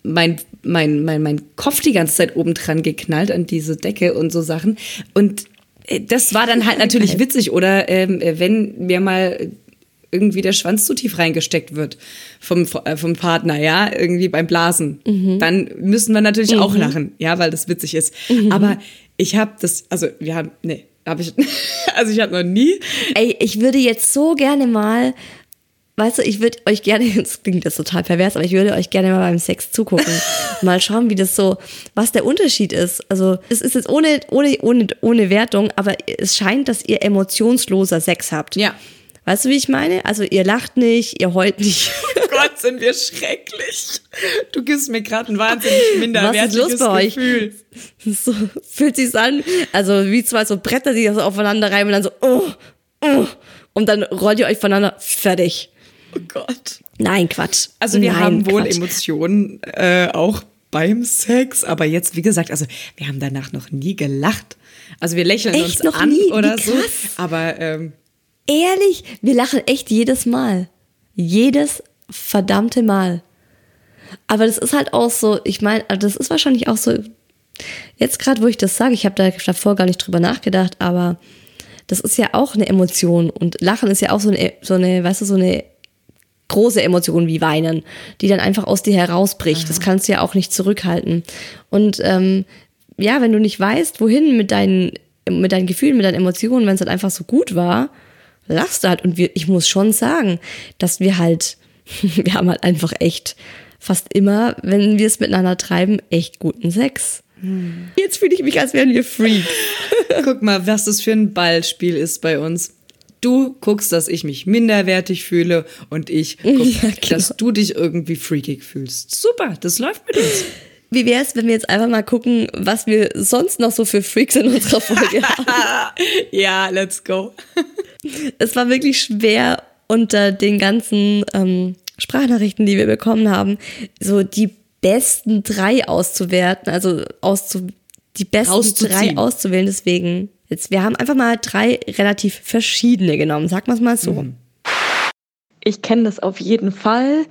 mein, mein, mein, mein Kopf die ganze Zeit oben dran geknallt an diese Decke und so Sachen. Und äh, das war dann halt natürlich witzig. Oder ähm, wenn mir mal irgendwie der Schwanz zu tief reingesteckt wird vom, äh, vom Partner, ja, irgendwie beim Blasen, Mhm. dann müssen wir natürlich auch lachen, ja, weil das witzig ist. Mhm. Aber ich habe das, also wir haben, nee, habe ich, also ich habe noch nie, Ey, ich würde jetzt so gerne mal, weißt du, ich würde euch gerne, jetzt klingt das total pervers, aber ich würde euch gerne mal beim Sex zugucken. mal schauen, wie das so, was der Unterschied ist. Also, es ist jetzt ohne, ohne, ohne, ohne Wertung, aber es scheint, dass ihr emotionsloser Sex habt. ja. Weißt du, wie ich meine? Also, ihr lacht nicht, ihr heult nicht. Gott, sind wir schrecklich. Du gibst mir gerade ein wahnsinnig Was ist minderwertiges los bei euch? Gefühl. So fühlt sich's an, also wie zwei so Bretter, die das aufeinander reiben und dann so, oh, oh, und dann rollt ihr euch voneinander, fertig. Oh Gott. Nein, Quatsch. Also wir Nein, haben wohl Quatsch. Emotionen äh, auch beim Sex, aber jetzt, wie gesagt, also wir haben danach noch nie gelacht. Also wir lächeln Echt uns noch an nie? Oder so, aber ähm, Ehrlich, wir lachen echt jedes Mal. Jedes verdammte Mal. Aber das ist halt auch so, ich meine, das ist wahrscheinlich auch so, jetzt gerade, wo ich das sage, ich habe da davor gar nicht drüber nachgedacht, aber das ist ja auch eine Emotion und Lachen ist ja auch so eine, so eine, weißt du, so eine große Emotion wie Weinen, die dann einfach aus dir herausbricht. Das kannst du ja auch nicht zurückhalten. Und ähm, ja, wenn du nicht weißt, wohin mit deinen, mit deinen Gefühlen, mit deinen Emotionen, wenn es halt einfach so gut war, lachst du halt. Und wir, ich muss schon sagen, dass wir halt, wir haben halt einfach echt fast immer, wenn wir es miteinander treiben, echt guten Sex. Jetzt fühle ich mich, als wären wir Freaks. guck mal, was das für ein Ballspiel ist bei uns. Du guckst, dass ich mich minderwertig fühle und ich guck, Ja, genau. dass du dich irgendwie freakig fühlst. Super, das läuft mit uns. Wie wäre es, wenn wir jetzt einfach mal gucken, was wir sonst noch so für Freaks in unserer Folge haben? ja, let's go. Es war wirklich schwer unter den ganzen ähm, Sprachnachrichten, die wir bekommen haben, so die besten drei auszuwerten, also auszu die besten drei auszuwählen. Deswegen, jetzt, wir haben einfach mal drei relativ verschiedene genommen, wir es mal so. Ich kenne das auf jeden Fall.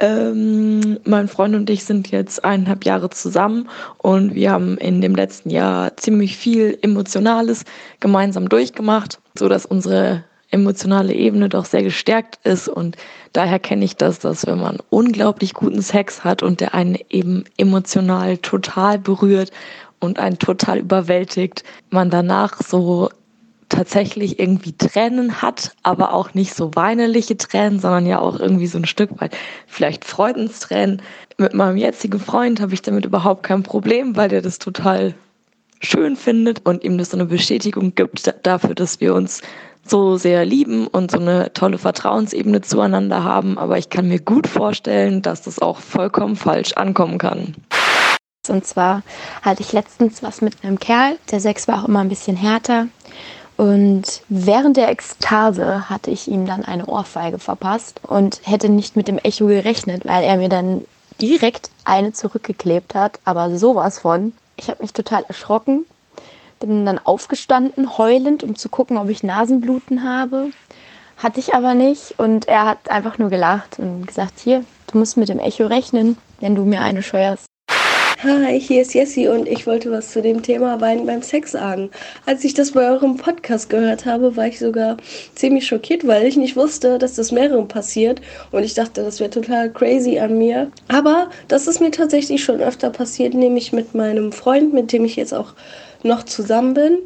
Ähm, mein Freund und ich sind jetzt eineinhalb Jahre zusammen und wir haben in dem letzten Jahr ziemlich viel Emotionales gemeinsam durchgemacht, so dass unsere emotionale Ebene doch sehr gestärkt ist. Und daher kenne ich das, dass wenn man unglaublich guten Sex hat und der einen eben emotional total berührt und einen total überwältigt, man danach so tatsächlich irgendwie Tränen hat, aber auch nicht so weinerliche Tränen, sondern ja auch irgendwie so ein Stück weit vielleicht Freudenstränen. Mit meinem jetzigen Freund habe ich damit überhaupt kein Problem, weil der das total schön findet und ihm das so eine Bestätigung gibt da- dafür, dass wir uns so sehr lieben und so eine tolle Vertrauensebene zueinander haben. Aber ich kann mir gut vorstellen, dass das auch vollkommen falsch ankommen kann. Und zwar hatte ich letztens was mit einem Kerl. Der Sex war auch immer ein bisschen härter. Und während der Ekstase hatte ich ihm dann eine Ohrfeige verpasst und hätte nicht mit dem Echo gerechnet, weil er mir dann direkt eine zurückgeklebt hat. Aber sowas von. Ich habe mich total erschrocken. Bin dann aufgestanden, heulend, um zu gucken, ob ich Nasenbluten habe. Hatte ich aber nicht. Und er hat einfach nur gelacht und gesagt, hier, du musst mit dem Echo rechnen, wenn du mir eine scheuerst. Hi, hier ist Jessie und ich wollte was zu dem Thema Weinen beim Sex sagen. Als ich das bei eurem Podcast gehört habe, war ich sogar ziemlich schockiert, weil ich nicht wusste, dass das mehreren passiert und ich dachte, das wäre total crazy an mir. Aber das ist mir tatsächlich schon öfter passiert, nämlich mit meinem Freund, mit dem ich jetzt auch noch zusammen bin.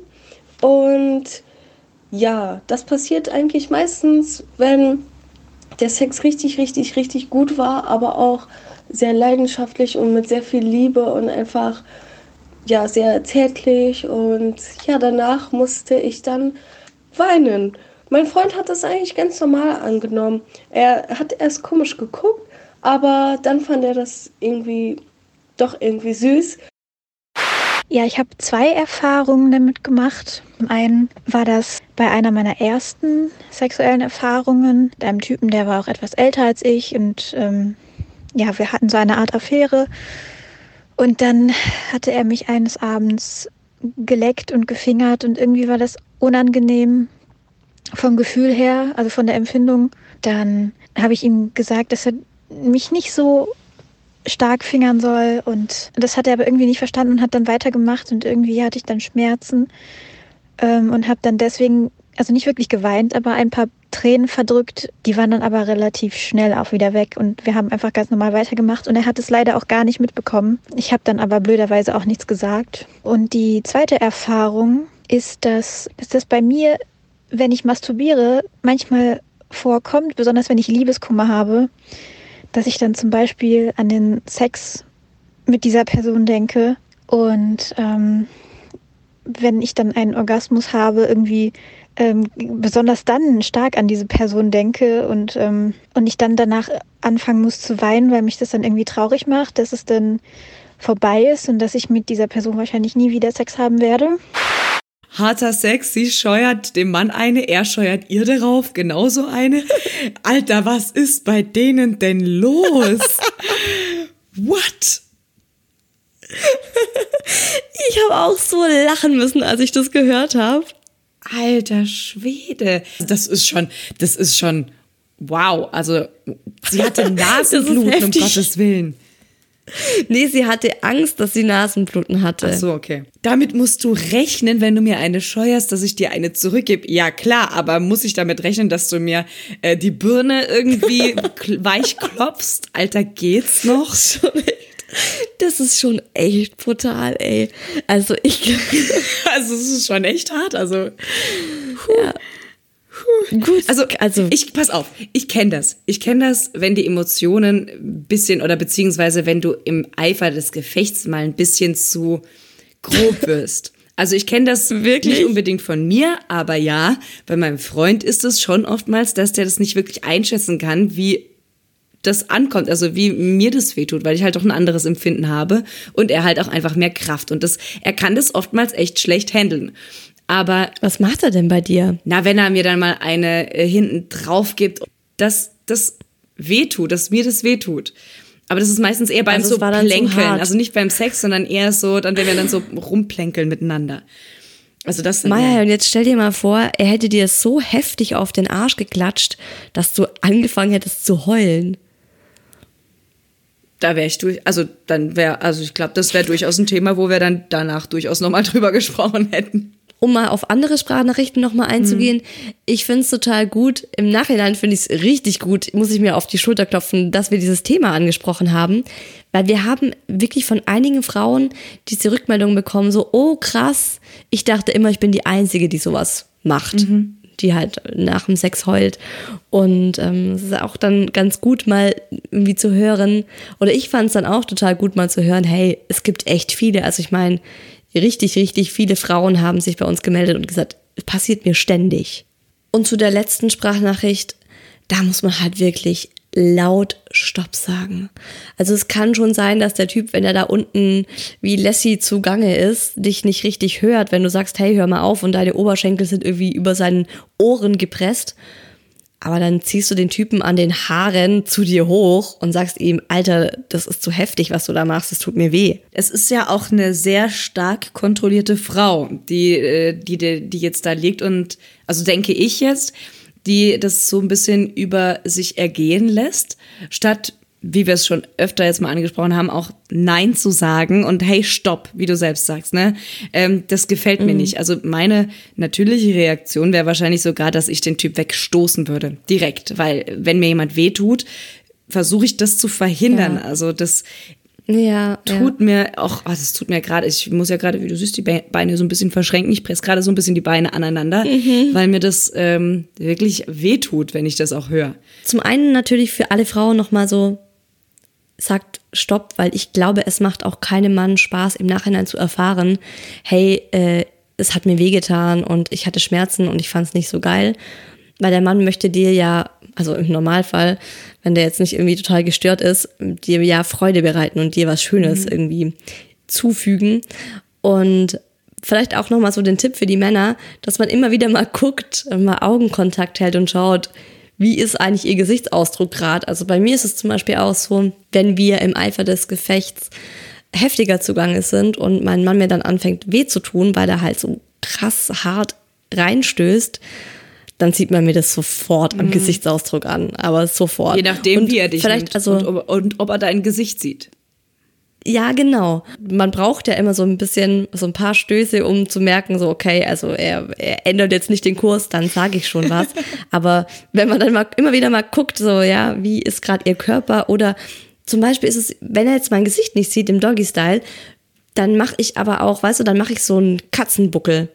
Und ja, das passiert eigentlich meistens, wenn der Sex richtig, richtig, richtig gut war, aber auch sehr leidenschaftlich und mit sehr viel Liebe und einfach ja sehr zärtlich und ja danach musste ich dann weinen. Mein Freund hat das eigentlich ganz normal angenommen. Er hat erst komisch geguckt, aber dann fand er das irgendwie doch irgendwie süß. Ja, ich habe zwei Erfahrungen damit gemacht. Zum einen war das bei einer meiner ersten sexuellen Erfahrungen mit einem Typen, der war auch etwas älter als ich und ähm, ja, wir hatten so eine Art Affäre. Und dann hatte er mich eines Abends geleckt und gefingert und irgendwie war das unangenehm vom Gefühl her, also von der Empfindung. Dann habe ich ihm gesagt, dass er mich nicht so stark fingern soll und das hat er aber irgendwie nicht verstanden und hat dann weitergemacht und irgendwie hatte ich dann Schmerzen ähm, und habe dann deswegen, also nicht wirklich geweint, aber ein paar Tränen verdrückt. Die waren dann aber relativ schnell auch wieder weg und wir haben einfach ganz normal weitergemacht und er hat es leider auch gar nicht mitbekommen. Ich habe dann aber blöderweise auch nichts gesagt. Und die zweite Erfahrung ist, dass, dass das bei mir, wenn ich masturbiere, manchmal vorkommt, besonders wenn ich Liebeskummer habe, dass ich dann zum Beispiel an den Sex mit dieser Person denke und ähm, wenn ich dann einen Orgasmus habe, irgendwie ähm, besonders dann stark an diese Person denke und, ähm, und ich dann danach anfangen muss zu weinen, weil mich das dann irgendwie traurig macht, dass es dann vorbei ist und dass ich mit dieser Person wahrscheinlich nie wieder Sex haben werde. Harter Sex, sie scheuert dem Mann eine, er scheuert ihr darauf, genauso eine. Alter, was ist bei denen denn los? What? Ich habe auch so lachen müssen, als ich das gehört habe. Alter Schwede. Das ist schon, das ist schon, wow. Also, sie hatte Nasenbluten, um Gottes Willen. Nee, sie hatte Angst, dass sie Nasenbluten hatte. Ach so, okay. Damit musst du rechnen, wenn du mir eine scheuerst, dass ich dir eine zurückgebe. Ja, klar, aber muss ich damit rechnen, dass du mir äh, die Birne irgendwie weich klopfst? Alter, geht's noch? Das ist schon echt brutal, ey. Also ich. also es ist schon echt hart. Also. Ja. Gut, also, also ich pass auf, ich kenne das. Ich kenne das, wenn die Emotionen ein bisschen oder beziehungsweise wenn du im Eifer des Gefechts mal ein bisschen zu grob wirst. Also ich kenne das wirklich nicht unbedingt von mir, aber ja, bei meinem Freund ist es schon oftmals, dass der das nicht wirklich einschätzen kann, wie das ankommt, also wie mir das wehtut, weil ich halt auch ein anderes Empfinden habe und er halt auch einfach mehr Kraft und das, er kann das oftmals echt schlecht handeln. Aber was macht er denn bei dir? Na, wenn er mir dann mal eine äh, hinten drauf gibt, dass das wehtut, dass mir das wehtut. Aber das ist meistens eher beim also so Plänkeln, so also nicht beim Sex, sondern eher so, dann wenn wir dann so rumplänkeln miteinander. Also das Maja, und jetzt stell dir mal vor, er hätte dir so heftig auf den Arsch geklatscht, dass du angefangen hättest zu heulen da wäre ich durch, also dann wäre, also ich glaube, das wäre durchaus ein Thema, wo wir dann danach durchaus nochmal drüber gesprochen hätten. Um mal auf andere Sprachnachrichten nochmal einzugehen, mhm. ich finde es total gut. Im Nachhinein finde ich es richtig gut, muss ich mir auf die Schulter klopfen, dass wir dieses Thema angesprochen haben. Weil wir haben wirklich von einigen Frauen diese Rückmeldung bekommen, so, oh krass, ich dachte immer, ich bin die Einzige, die sowas macht. Mhm die halt nach dem Sex heult. Und ähm, es ist auch dann ganz gut mal irgendwie zu hören, oder ich fand es dann auch total gut mal zu hören, hey, es gibt echt viele. Also ich meine, richtig, richtig viele Frauen haben sich bei uns gemeldet und gesagt, es passiert mir ständig. Und zu der letzten Sprachnachricht, da muss man halt wirklich laut Stopp sagen. Also es kann schon sein, dass der Typ, wenn er da unten wie Lassie zugange ist, dich nicht richtig hört, wenn du sagst, hey, hör mal auf und deine Oberschenkel sind irgendwie über seinen Ohren gepresst. Aber dann ziehst du den Typen an den Haaren zu dir hoch und sagst ihm, Alter, das ist zu heftig, was du da machst, es tut mir weh. Es ist ja auch eine sehr stark kontrollierte Frau, die, äh, die, die jetzt da liegt und, also denke ich jetzt, die das so ein bisschen über sich ergehen lässt, statt wie wir es schon öfter jetzt mal angesprochen haben, auch Nein zu sagen und hey, stopp, wie du selbst sagst, ne? Ähm, das gefällt mir mhm. nicht. Also meine natürliche Reaktion wäre wahrscheinlich sogar, dass ich den Typ wegstoßen würde. Direkt. Weil wenn mir jemand wehtut, versuche ich das zu verhindern. Ja. Also das ja, tut ja. mir auch, oh, das tut mir gerade, ich muss ja gerade, wie du siehst, die Beine so ein bisschen verschränken. Ich presse gerade so ein bisschen die Beine aneinander, mhm. weil mir das ähm, wirklich wehtut, wenn ich das auch höre. Zum einen natürlich für alle Frauen nochmal so, sagt Stopp, weil ich glaube, es macht auch keinem Mann Spaß, im Nachhinein zu erfahren, hey, äh, es hat mir wehgetan und ich hatte Schmerzen und ich fand es nicht so geil. Weil der Mann möchte dir ja, also im Normalfall, wenn der jetzt nicht irgendwie total gestört ist, dir ja Freude bereiten und dir was Schönes mhm. irgendwie zufügen. Und vielleicht auch nochmal so den Tipp für die Männer, dass man immer wieder mal guckt, mal Augenkontakt hält und schaut, wie ist eigentlich ihr Gesichtsausdruck gerade. Also bei mir ist es zum Beispiel auch so, wenn wir im Eifer des Gefechts heftiger zugange sind und mein Mann mir dann anfängt weh zu tun, weil er halt so krass hart reinstößt, dann sieht man mir das sofort am mhm. Gesichtsausdruck an, aber sofort. Je nachdem, und wie er dich vielleicht nimmt also, und, ob, und ob er dein Gesicht sieht. Ja, genau. Man braucht ja immer so ein bisschen, so ein paar Stöße, um zu merken, so, okay, also er, er ändert jetzt nicht den Kurs, dann sage ich schon was. Aber wenn man dann mal immer wieder mal guckt, so, ja, wie ist gerade ihr Körper oder zum Beispiel ist es, wenn er jetzt mein Gesicht nicht sieht im Doggy-Style, dann mache ich aber auch, weißt du, dann mache ich so einen Katzenbuckel.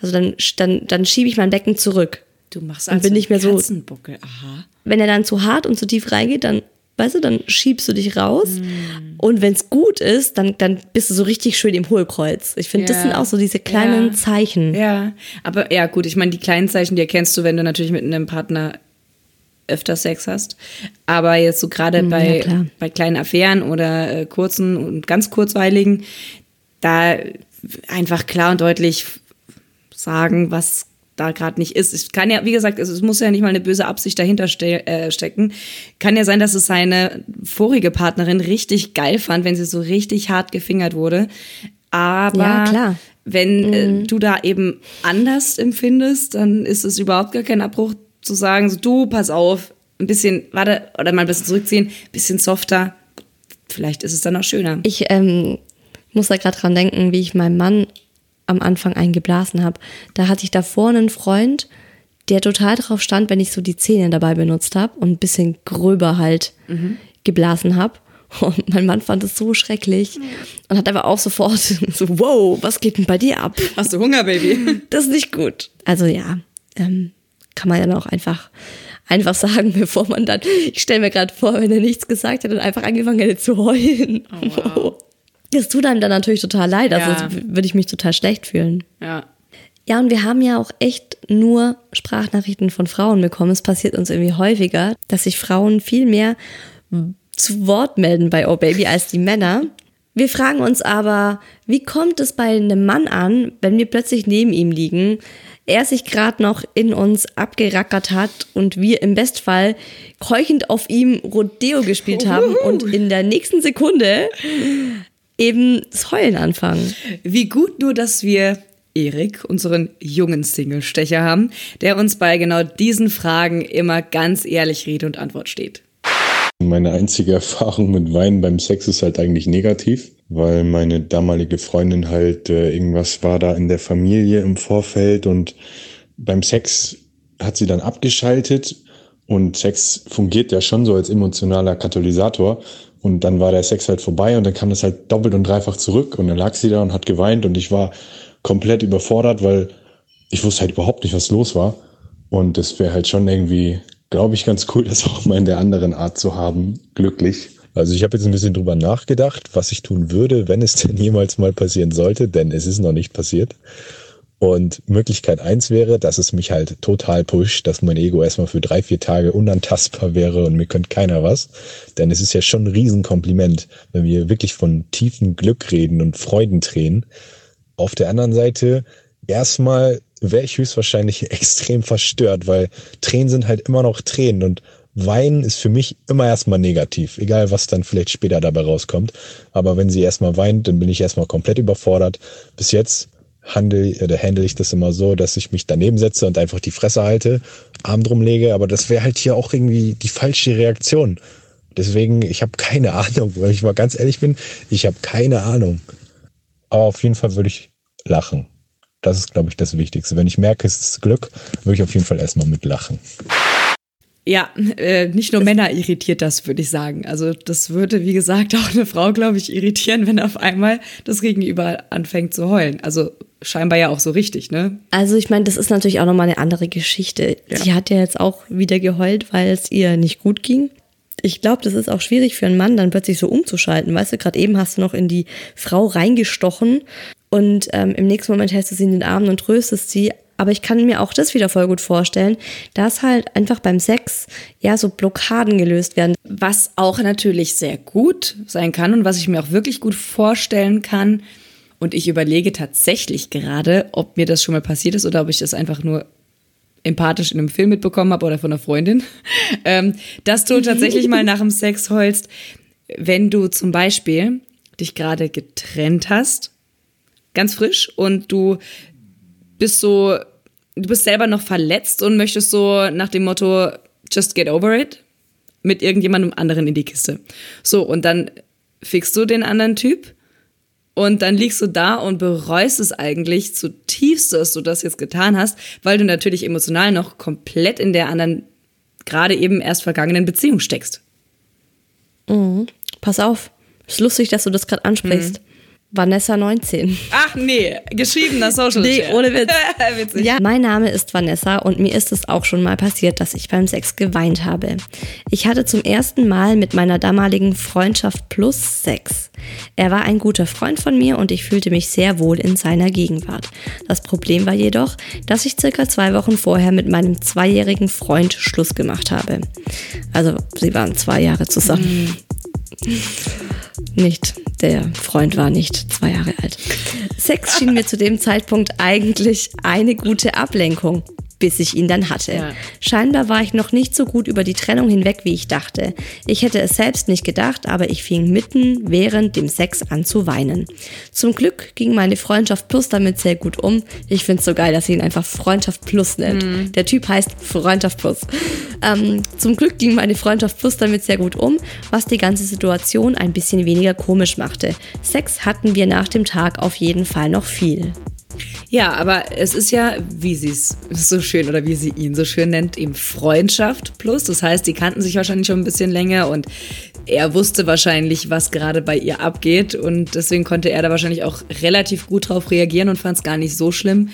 Also dann, dann, dann schiebe ich mein Becken zurück. Du machst also bin nicht mehr so. Katzenbuckel, aha. Wenn er dann zu hart und zu tief reingeht, dann, weißt du, dann schiebst du dich raus. Mm. Und wenn es gut ist, dann, dann bist du so richtig schön im Hohlkreuz. Ich finde, ja. das sind auch so diese kleinen ja. Zeichen. Ja, aber ja, gut, ich meine, die kleinen Zeichen, die erkennst du, wenn du natürlich mit einem Partner öfter Sex hast. Aber jetzt so gerade mm, bei, ja, bei kleinen Affären oder äh, kurzen und ganz kurzweiligen, da einfach klar und deutlich sagen, was da gerade nicht ist. Es kann ja, wie gesagt, es, muss ja nicht mal eine böse Absicht dahinter ste äh, stecken. Kann ja sein, dass es seine vorige Partnerin richtig geil fand, wenn sie so richtig hart gefingert wurde. Aber ja, wenn äh, mhm. du da eben anders empfindest, dann ist es überhaupt gar kein Abbruch zu sagen, so du, pass auf, ein bisschen, warte, oder mal ein bisschen zurückziehen, ein bisschen softer. Vielleicht ist es dann auch schöner. Ich ähm, muss da gerade dran denken, wie ich meinem Mann am Anfang eingeblasen habe. Da hatte ich davor einen Freund, der total drauf stand, wenn ich so die Zähne dabei benutzt habe und ein bisschen gröber halt mhm. geblasen habe. Und mein Mann fand es so schrecklich und hat aber auch sofort so, wow, was geht denn bei dir ab? Hast du Hunger, Baby? Das ist nicht gut. Also ja, ähm, kann man dann auch einfach, einfach sagen, bevor man dann, ich stelle mir gerade vor, wenn er nichts gesagt hat und einfach angefangen hätte zu heulen. Oh, wow. Das tut einem dann natürlich total leid. Also ja. würde ich mich total schlecht fühlen. Ja. Ja, und wir haben ja auch echt nur Sprachnachrichten von Frauen bekommen. Es passiert uns irgendwie häufiger, dass sich Frauen viel mehr zu Wort melden bei Oh Baby als die Männer. Wir fragen uns aber, wie kommt es bei einem Mann an, wenn wir plötzlich neben ihm liegen, er sich gerade noch in uns abgerackert hat und wir im Bestfall keuchend auf ihm Rodeo gespielt haben und in der nächsten Sekunde eben das Heulen anfangen. Wie gut nur, dass wir Erik, unseren jungen Single-Stecher haben, der uns bei genau diesen Fragen immer ganz ehrlich Rede und Antwort steht. Meine einzige Erfahrung mit Weinen beim Sex ist halt eigentlich negativ, weil meine damalige Freundin halt äh, irgendwas war da in der Familie im Vorfeld und beim Sex hat sie dann abgeschaltet und Sex fungiert ja schon so als emotionaler Katalysator und dann war der Sex halt vorbei und dann kam das halt doppelt und dreifach zurück und dann lag sie da und hat geweint und ich war komplett überfordert, weil ich wusste halt überhaupt nicht, was los war. Und das wäre halt schon irgendwie, glaube ich, ganz cool, das auch mal in der anderen Art zu haben. Glücklich. Also ich habe jetzt ein bisschen drüber nachgedacht, was ich tun würde, wenn es denn jemals mal passieren sollte, denn es ist noch nicht passiert. Und Möglichkeit eins wäre, dass es mich halt total pusht, dass mein Ego erstmal für drei, vier Tage unantastbar wäre und mir könnte keiner was. Denn es ist ja schon ein Riesenkompliment, wenn wir wirklich von tiefem Glück reden und Freudentränen. Auf der anderen Seite, erstmal wäre ich höchstwahrscheinlich extrem verstört, weil Tränen sind halt immer noch Tränen und Weinen ist für mich immer erstmal negativ, egal was dann vielleicht später dabei rauskommt. Aber wenn sie erstmal weint, dann bin ich erstmal komplett überfordert. Bis jetzt handle oder handle ich das immer so, dass ich mich daneben setze und einfach die Fresse halte, Arm drum lege, aber das wäre halt hier auch irgendwie die falsche Reaktion. Deswegen, ich habe keine Ahnung, wenn ich mal ganz ehrlich bin, ich habe keine Ahnung. Aber auf jeden Fall würde ich lachen. Das ist, glaube ich, das Wichtigste. Wenn ich merke, es ist Glück, würde ich auf jeden Fall erstmal mit lachen. Ja, äh, nicht nur Männer irritiert das, würde ich sagen. Also das würde, wie gesagt, auch eine Frau, glaube ich, irritieren, wenn auf einmal das Gegenüber anfängt zu heulen. Also scheinbar ja auch so richtig, ne? Also ich meine, das ist natürlich auch nochmal eine andere Geschichte. Ja. Die hat ja jetzt auch wieder geheult, weil es ihr nicht gut ging. Ich glaube, das ist auch schwierig für einen Mann, dann plötzlich so umzuschalten. Weißt du, gerade eben hast du noch in die Frau reingestochen und ähm, im nächsten Moment hältst du sie in den Armen und tröstest sie, aber ich kann mir auch das wieder voll gut vorstellen, dass halt einfach beim Sex ja so Blockaden gelöst werden. Was auch natürlich sehr gut sein kann und was ich mir auch wirklich gut vorstellen kann. Und ich überlege tatsächlich gerade, ob mir das schon mal passiert ist oder ob ich das einfach nur empathisch in einem Film mitbekommen habe oder von einer Freundin, ähm, dass du tatsächlich mal nach dem Sex heulst, wenn du zum Beispiel dich gerade getrennt hast, ganz frisch, und du bist so, du bist selber noch verletzt und möchtest so nach dem Motto, just get over it, mit irgendjemandem anderen in die Kiste. So, und dann fixst du den anderen Typ und dann liegst du da und bereust es eigentlich zutiefst, dass du das jetzt getan hast, weil du natürlich emotional noch komplett in der anderen, gerade eben erst vergangenen Beziehung steckst. Mhm. Pass auf. Ist lustig, dass du das gerade ansprichst. Mhm. Vanessa 19. Ach nee, geschriebener Social Nee, ohne Witz. Witzig. Ja, mein Name ist Vanessa und mir ist es auch schon mal passiert, dass ich beim Sex geweint habe. Ich hatte zum ersten Mal mit meiner damaligen Freundschaft plus Sex. Er war ein guter Freund von mir und ich fühlte mich sehr wohl in seiner Gegenwart. Das Problem war jedoch, dass ich circa zwei Wochen vorher mit meinem zweijährigen Freund Schluss gemacht habe. Also, sie waren zwei Jahre zusammen. Mhm. Nicht. Der Freund war nicht zwei Jahre alt. Sex schien mir zu dem Zeitpunkt eigentlich eine gute Ablenkung bis ich ihn dann hatte. Ja. Scheinbar war ich noch nicht so gut über die Trennung hinweg, wie ich dachte. Ich hätte es selbst nicht gedacht, aber ich fing mitten während dem Sex an zu weinen. Zum Glück ging meine Freundschaft Plus damit sehr gut um. Ich finde es so geil, dass sie ihn einfach Freundschaft Plus nennt. Mhm. Der Typ heißt Freundschaft Plus. Ähm, zum Glück ging meine Freundschaft Plus damit sehr gut um, was die ganze Situation ein bisschen weniger komisch machte. Sex hatten wir nach dem Tag auf jeden Fall noch viel. Ja, aber es ist ja, wie sie es so schön oder wie sie ihn so schön nennt, eben Freundschaft plus. Das heißt, die kannten sich wahrscheinlich schon ein bisschen länger und er wusste wahrscheinlich, was gerade bei ihr abgeht und deswegen konnte er da wahrscheinlich auch relativ gut drauf reagieren und fand es gar nicht so schlimm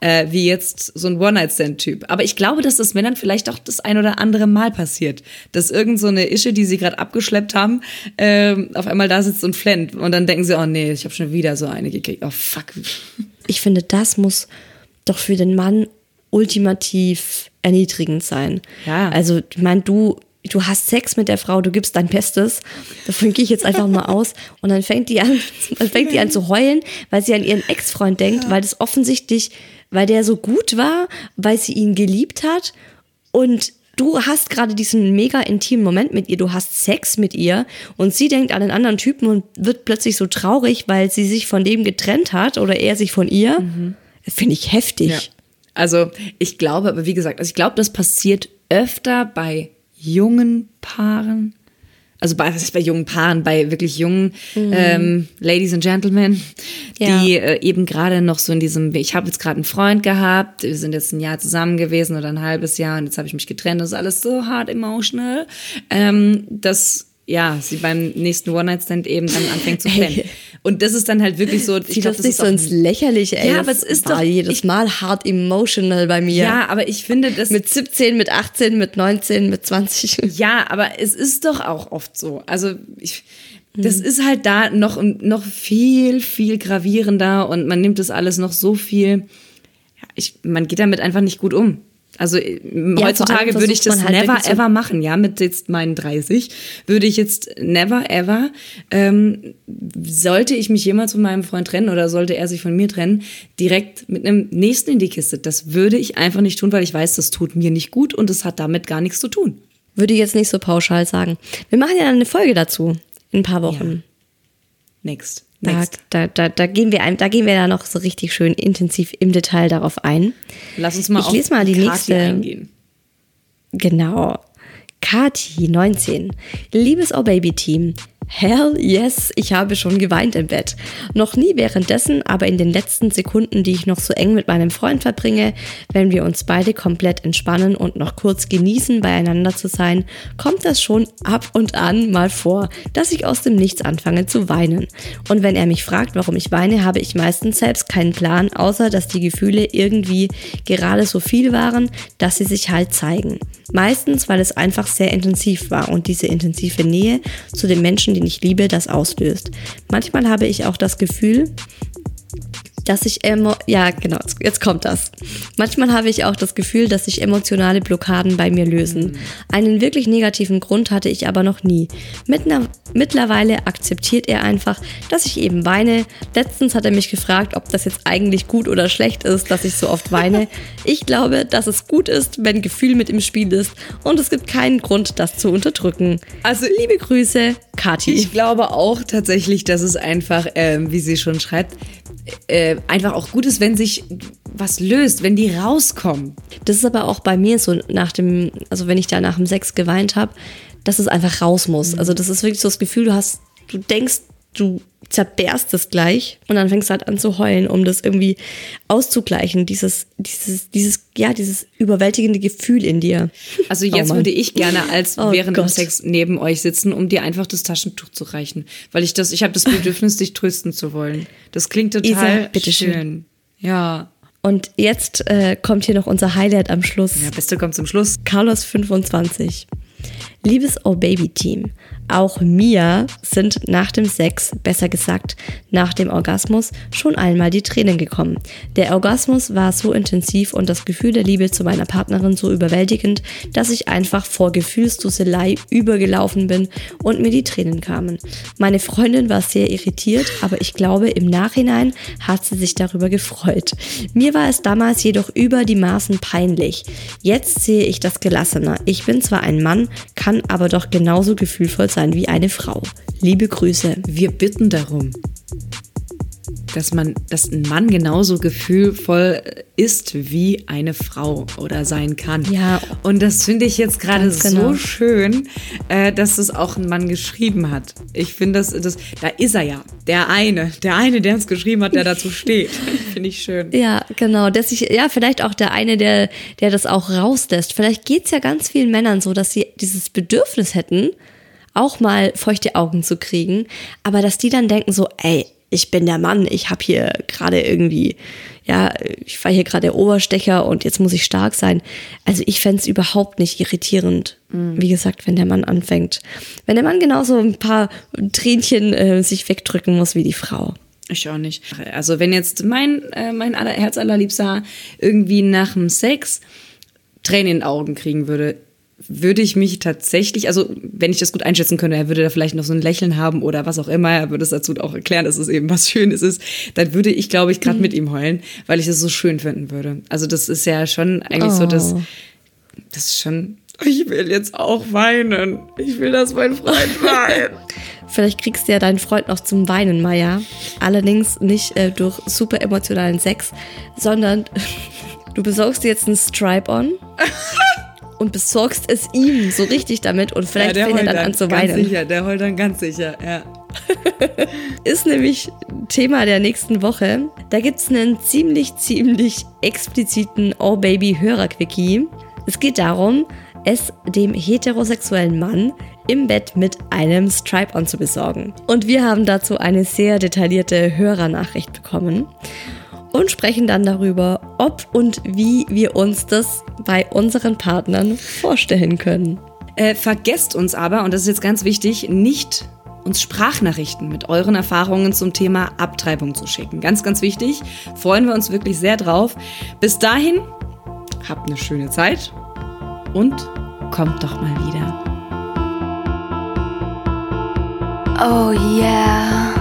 äh, wie jetzt so ein One-Night-Stand-Typ. Aber ich glaube, dass das Männern vielleicht auch das ein oder andere Mal passiert, dass irgend so eine Ische, die sie gerade abgeschleppt haben, äh, auf einmal da sitzt und flennt und dann denken sie, oh nee, ich habe schon wieder so eine gekriegt. Oh fuck ich finde, das muss doch für den Mann ultimativ erniedrigend sein. Ja. Also, ich meine, du, du hast Sex mit der Frau, du gibst dein Bestes. Davon gehe ich jetzt einfach mal aus. Und dann fängt die an, dann fängt die an zu heulen, weil sie an ihren Ex-Freund denkt, ja. weil das offensichtlich, weil der so gut war, weil sie ihn geliebt hat. Und du hast gerade diesen mega intimen Moment mit ihr, du hast Sex mit ihr und sie denkt an einen anderen Typen und wird plötzlich so traurig, weil sie sich von dem getrennt hat oder er sich von ihr. Mhm. Finde ich heftig. Ja. Also ich glaube, aber wie gesagt, also ich glaube, das passiert öfter bei jungen Paaren also bei, was ist bei jungen Paaren, bei wirklich jungen mhm. ähm, Ladies and Gentlemen, ja. die äh, eben gerade noch so in diesem, ich habe jetzt gerade einen Freund gehabt, wir sind jetzt ein Jahr zusammen gewesen oder ein halbes Jahr und jetzt habe ich mich getrennt, das ist alles so hart emotional, ähm, dass ja, sie beim nächsten One-Night-Stand eben dann anfängt zu pennen. Und das ist dann halt wirklich so. Ich glaube, das nicht so ins Lächerliche, ey. Ja, aber es ist doch jedes Mal hart emotional bei mir. Ja, aber ich finde das. Mit 17, mit 18, mit 19, mit 20. Ja, aber es ist doch auch oft so. Also ich, das ist halt da noch, noch viel, viel gravierender und man nimmt das alles noch so viel ich, man geht damit einfach nicht gut um. Also äh, Ja, heutzutage würde ich das halt never ever machen, ja, mit jetzt meinen 30, würde ich jetzt never ever, ähm, sollte ich mich jemals von meinem Freund trennen oder sollte er sich von mir trennen, direkt mit einem nächsten in die Kiste. Das würde ich einfach nicht tun, weil ich weiß, das tut mir nicht gut und es hat damit gar nichts zu tun. Würde ich jetzt nicht so pauschal sagen. Wir machen ja dann eine Folge dazu in ein paar Wochen. Next. Da, da, da, da, gehen wir ein, da gehen wir da noch so richtig schön intensiv im Detail darauf ein. Lass uns mal ich auf lese mal die Kathi nächste. eingehen. Genau. Kati, 19. Liebes Oh Baby Team. Hell yes, ich habe schon geweint im Bett. Noch nie währenddessen, aber in den letzten Sekunden, die ich noch so eng mit meinem Freund verbringe, wenn wir uns beide komplett entspannen und noch kurz genießen, beieinander zu sein, kommt das schon ab und an mal vor, dass ich aus dem Nichts anfange zu weinen. Und wenn er mich fragt, warum ich weine, habe ich meistens selbst keinen Plan, außer dass die Gefühle irgendwie gerade so viel waren, dass sie sich halt zeigen. Meistens, weil es einfach sehr intensiv war und diese intensive Nähe zu den Menschen, den ich liebe, das auslöst. Manchmal habe ich auch das Gefühl, dass ich emo ja genau jetzt- kommt das. Manchmal habe ich auch das Gefühl, dass sich emotionale Blockaden bei mir lösen. Einen wirklich negativen Grund hatte ich aber noch nie. Mittler mittlerweile akzeptiert er einfach, dass ich eben weine. Letztens hat er mich gefragt, ob das jetzt eigentlich gut oder schlecht ist, dass ich so oft weine. Ich glaube, dass es gut ist, wenn Gefühl mit im Spiel ist und es gibt keinen Grund, das zu unterdrücken. Also Liebe Grüße, Kati. Ich glaube auch tatsächlich, dass es einfach, ähm, wie sie schon schreibt, äh, einfach auch gut ist, wenn sich was löst, wenn die rauskommen. Das ist aber auch bei mir so nach dem, also wenn ich da nach dem Sex geweint habe, dass es einfach raus muss. Also das ist wirklich so das Gefühl, du hast, du denkst, du zerberst es gleich und dann fängst du halt an zu heulen, um das irgendwie auszugleichen, dieses, dieses, dieses, ja, dieses überwältigende Gefühl in dir. Also Oh jetzt Mann. würde ich gerne als Oh während dem Gott. Sex neben euch sitzen, um dir einfach das Taschentuch zu reichen, weil ich das, ich habe das Bedürfnis, dich trösten zu wollen. Das klingt total Isa, bitteschön. schön. Ja. Und jetzt äh, kommt hier noch unser Highlight am Schluss. Ja, Beste kommt zum Schluss. Carlos 25. Liebes Oh Baby Team, auch mir sind nach dem Sex, besser gesagt nach dem Orgasmus, schon einmal die Tränen gekommen. Der Orgasmus war so intensiv und das Gefühl der Liebe zu meiner Partnerin so überwältigend, dass ich einfach vor Gefühlsduselei übergelaufen bin und mir die Tränen kamen. Meine Freundin war sehr irritiert, aber ich glaube, im Nachhinein hat sie sich darüber gefreut. Mir war es damals jedoch über die Maßen peinlich. Jetzt sehe ich das gelassener. Ich bin zwar ein Mann, kann aber doch genauso gefühlvoll sein wie eine Frau. Liebe Grüße. Wir bitten darum, dass man, dass ein Mann genauso gefühlvoll ist wie eine Frau oder sein kann. Ja. Und das finde ich jetzt gerade genau. so schön, äh, dass es auch ein Mann geschrieben hat. Ich finde, das, das, da ist er ja. Der eine, der eine, der es geschrieben hat, der dazu steht. finde ich schön. Ja, genau. Dass ich, ja, vielleicht auch der eine, der, der das auch rauslässt. Vielleicht geht's ja ganz vielen Männern so, dass sie dieses Bedürfnis hätten, auch mal feuchte Augen zu kriegen, aber dass die dann denken so, ey, ich bin der Mann, ich habe hier gerade irgendwie, ja, ich war hier gerade der Oberstecher und jetzt muss ich stark sein. Also ich fänd's überhaupt nicht irritierend, wie gesagt, wenn der Mann anfängt. Wenn der Mann genauso ein paar Tränchen äh, sich wegdrücken muss wie die Frau. Ich auch nicht. Also wenn jetzt mein, äh, mein aller, Herz allerliebster irgendwie nach dem Sex Tränen in den Augen kriegen würde, würde ich mich tatsächlich, also wenn ich das gut einschätzen könnte, er würde da vielleicht noch so ein Lächeln haben oder was auch immer, er würde es dazu auch erklären, dass es eben was Schönes ist, dann würde ich, glaube ich, gerade mit ihm heulen, weil ich es so schön finden würde. Also das ist ja schon eigentlich so, dass Oh. das ist schon, ich will jetzt auch weinen. Ich will, dass mein Freund weint. Vielleicht kriegst du ja deinen Freund noch zum Weinen, Maya. Allerdings nicht äh, durch super emotionalen Sex, sondern du besorgst dir jetzt einen Stripe-on und besorgst es ihm so richtig damit und vielleicht der fängt er dann an zu ganz weinen. sicher, der heult dann ganz sicher, ja. Ist nämlich Thema der nächsten Woche. Da gibt es einen ziemlich, ziemlich expliziten Oh Baby Hörer-Quickie. Es geht darum, es dem heterosexuellen Mann im Bett mit einem Stripe-on zu besorgen. Und wir haben dazu eine sehr detaillierte Hörernachricht bekommen und sprechen dann darüber, ob und wie wir uns das bei unseren Partnern vorstellen können. Äh, vergesst uns aber, und das ist jetzt ganz wichtig, nicht uns Sprachnachrichten mit euren Erfahrungen zum Thema Abtreibung zu schicken. Ganz, ganz wichtig. Freuen wir uns wirklich sehr drauf. Bis dahin, habt eine schöne Zeit und kommt doch mal wieder. Oh yeah.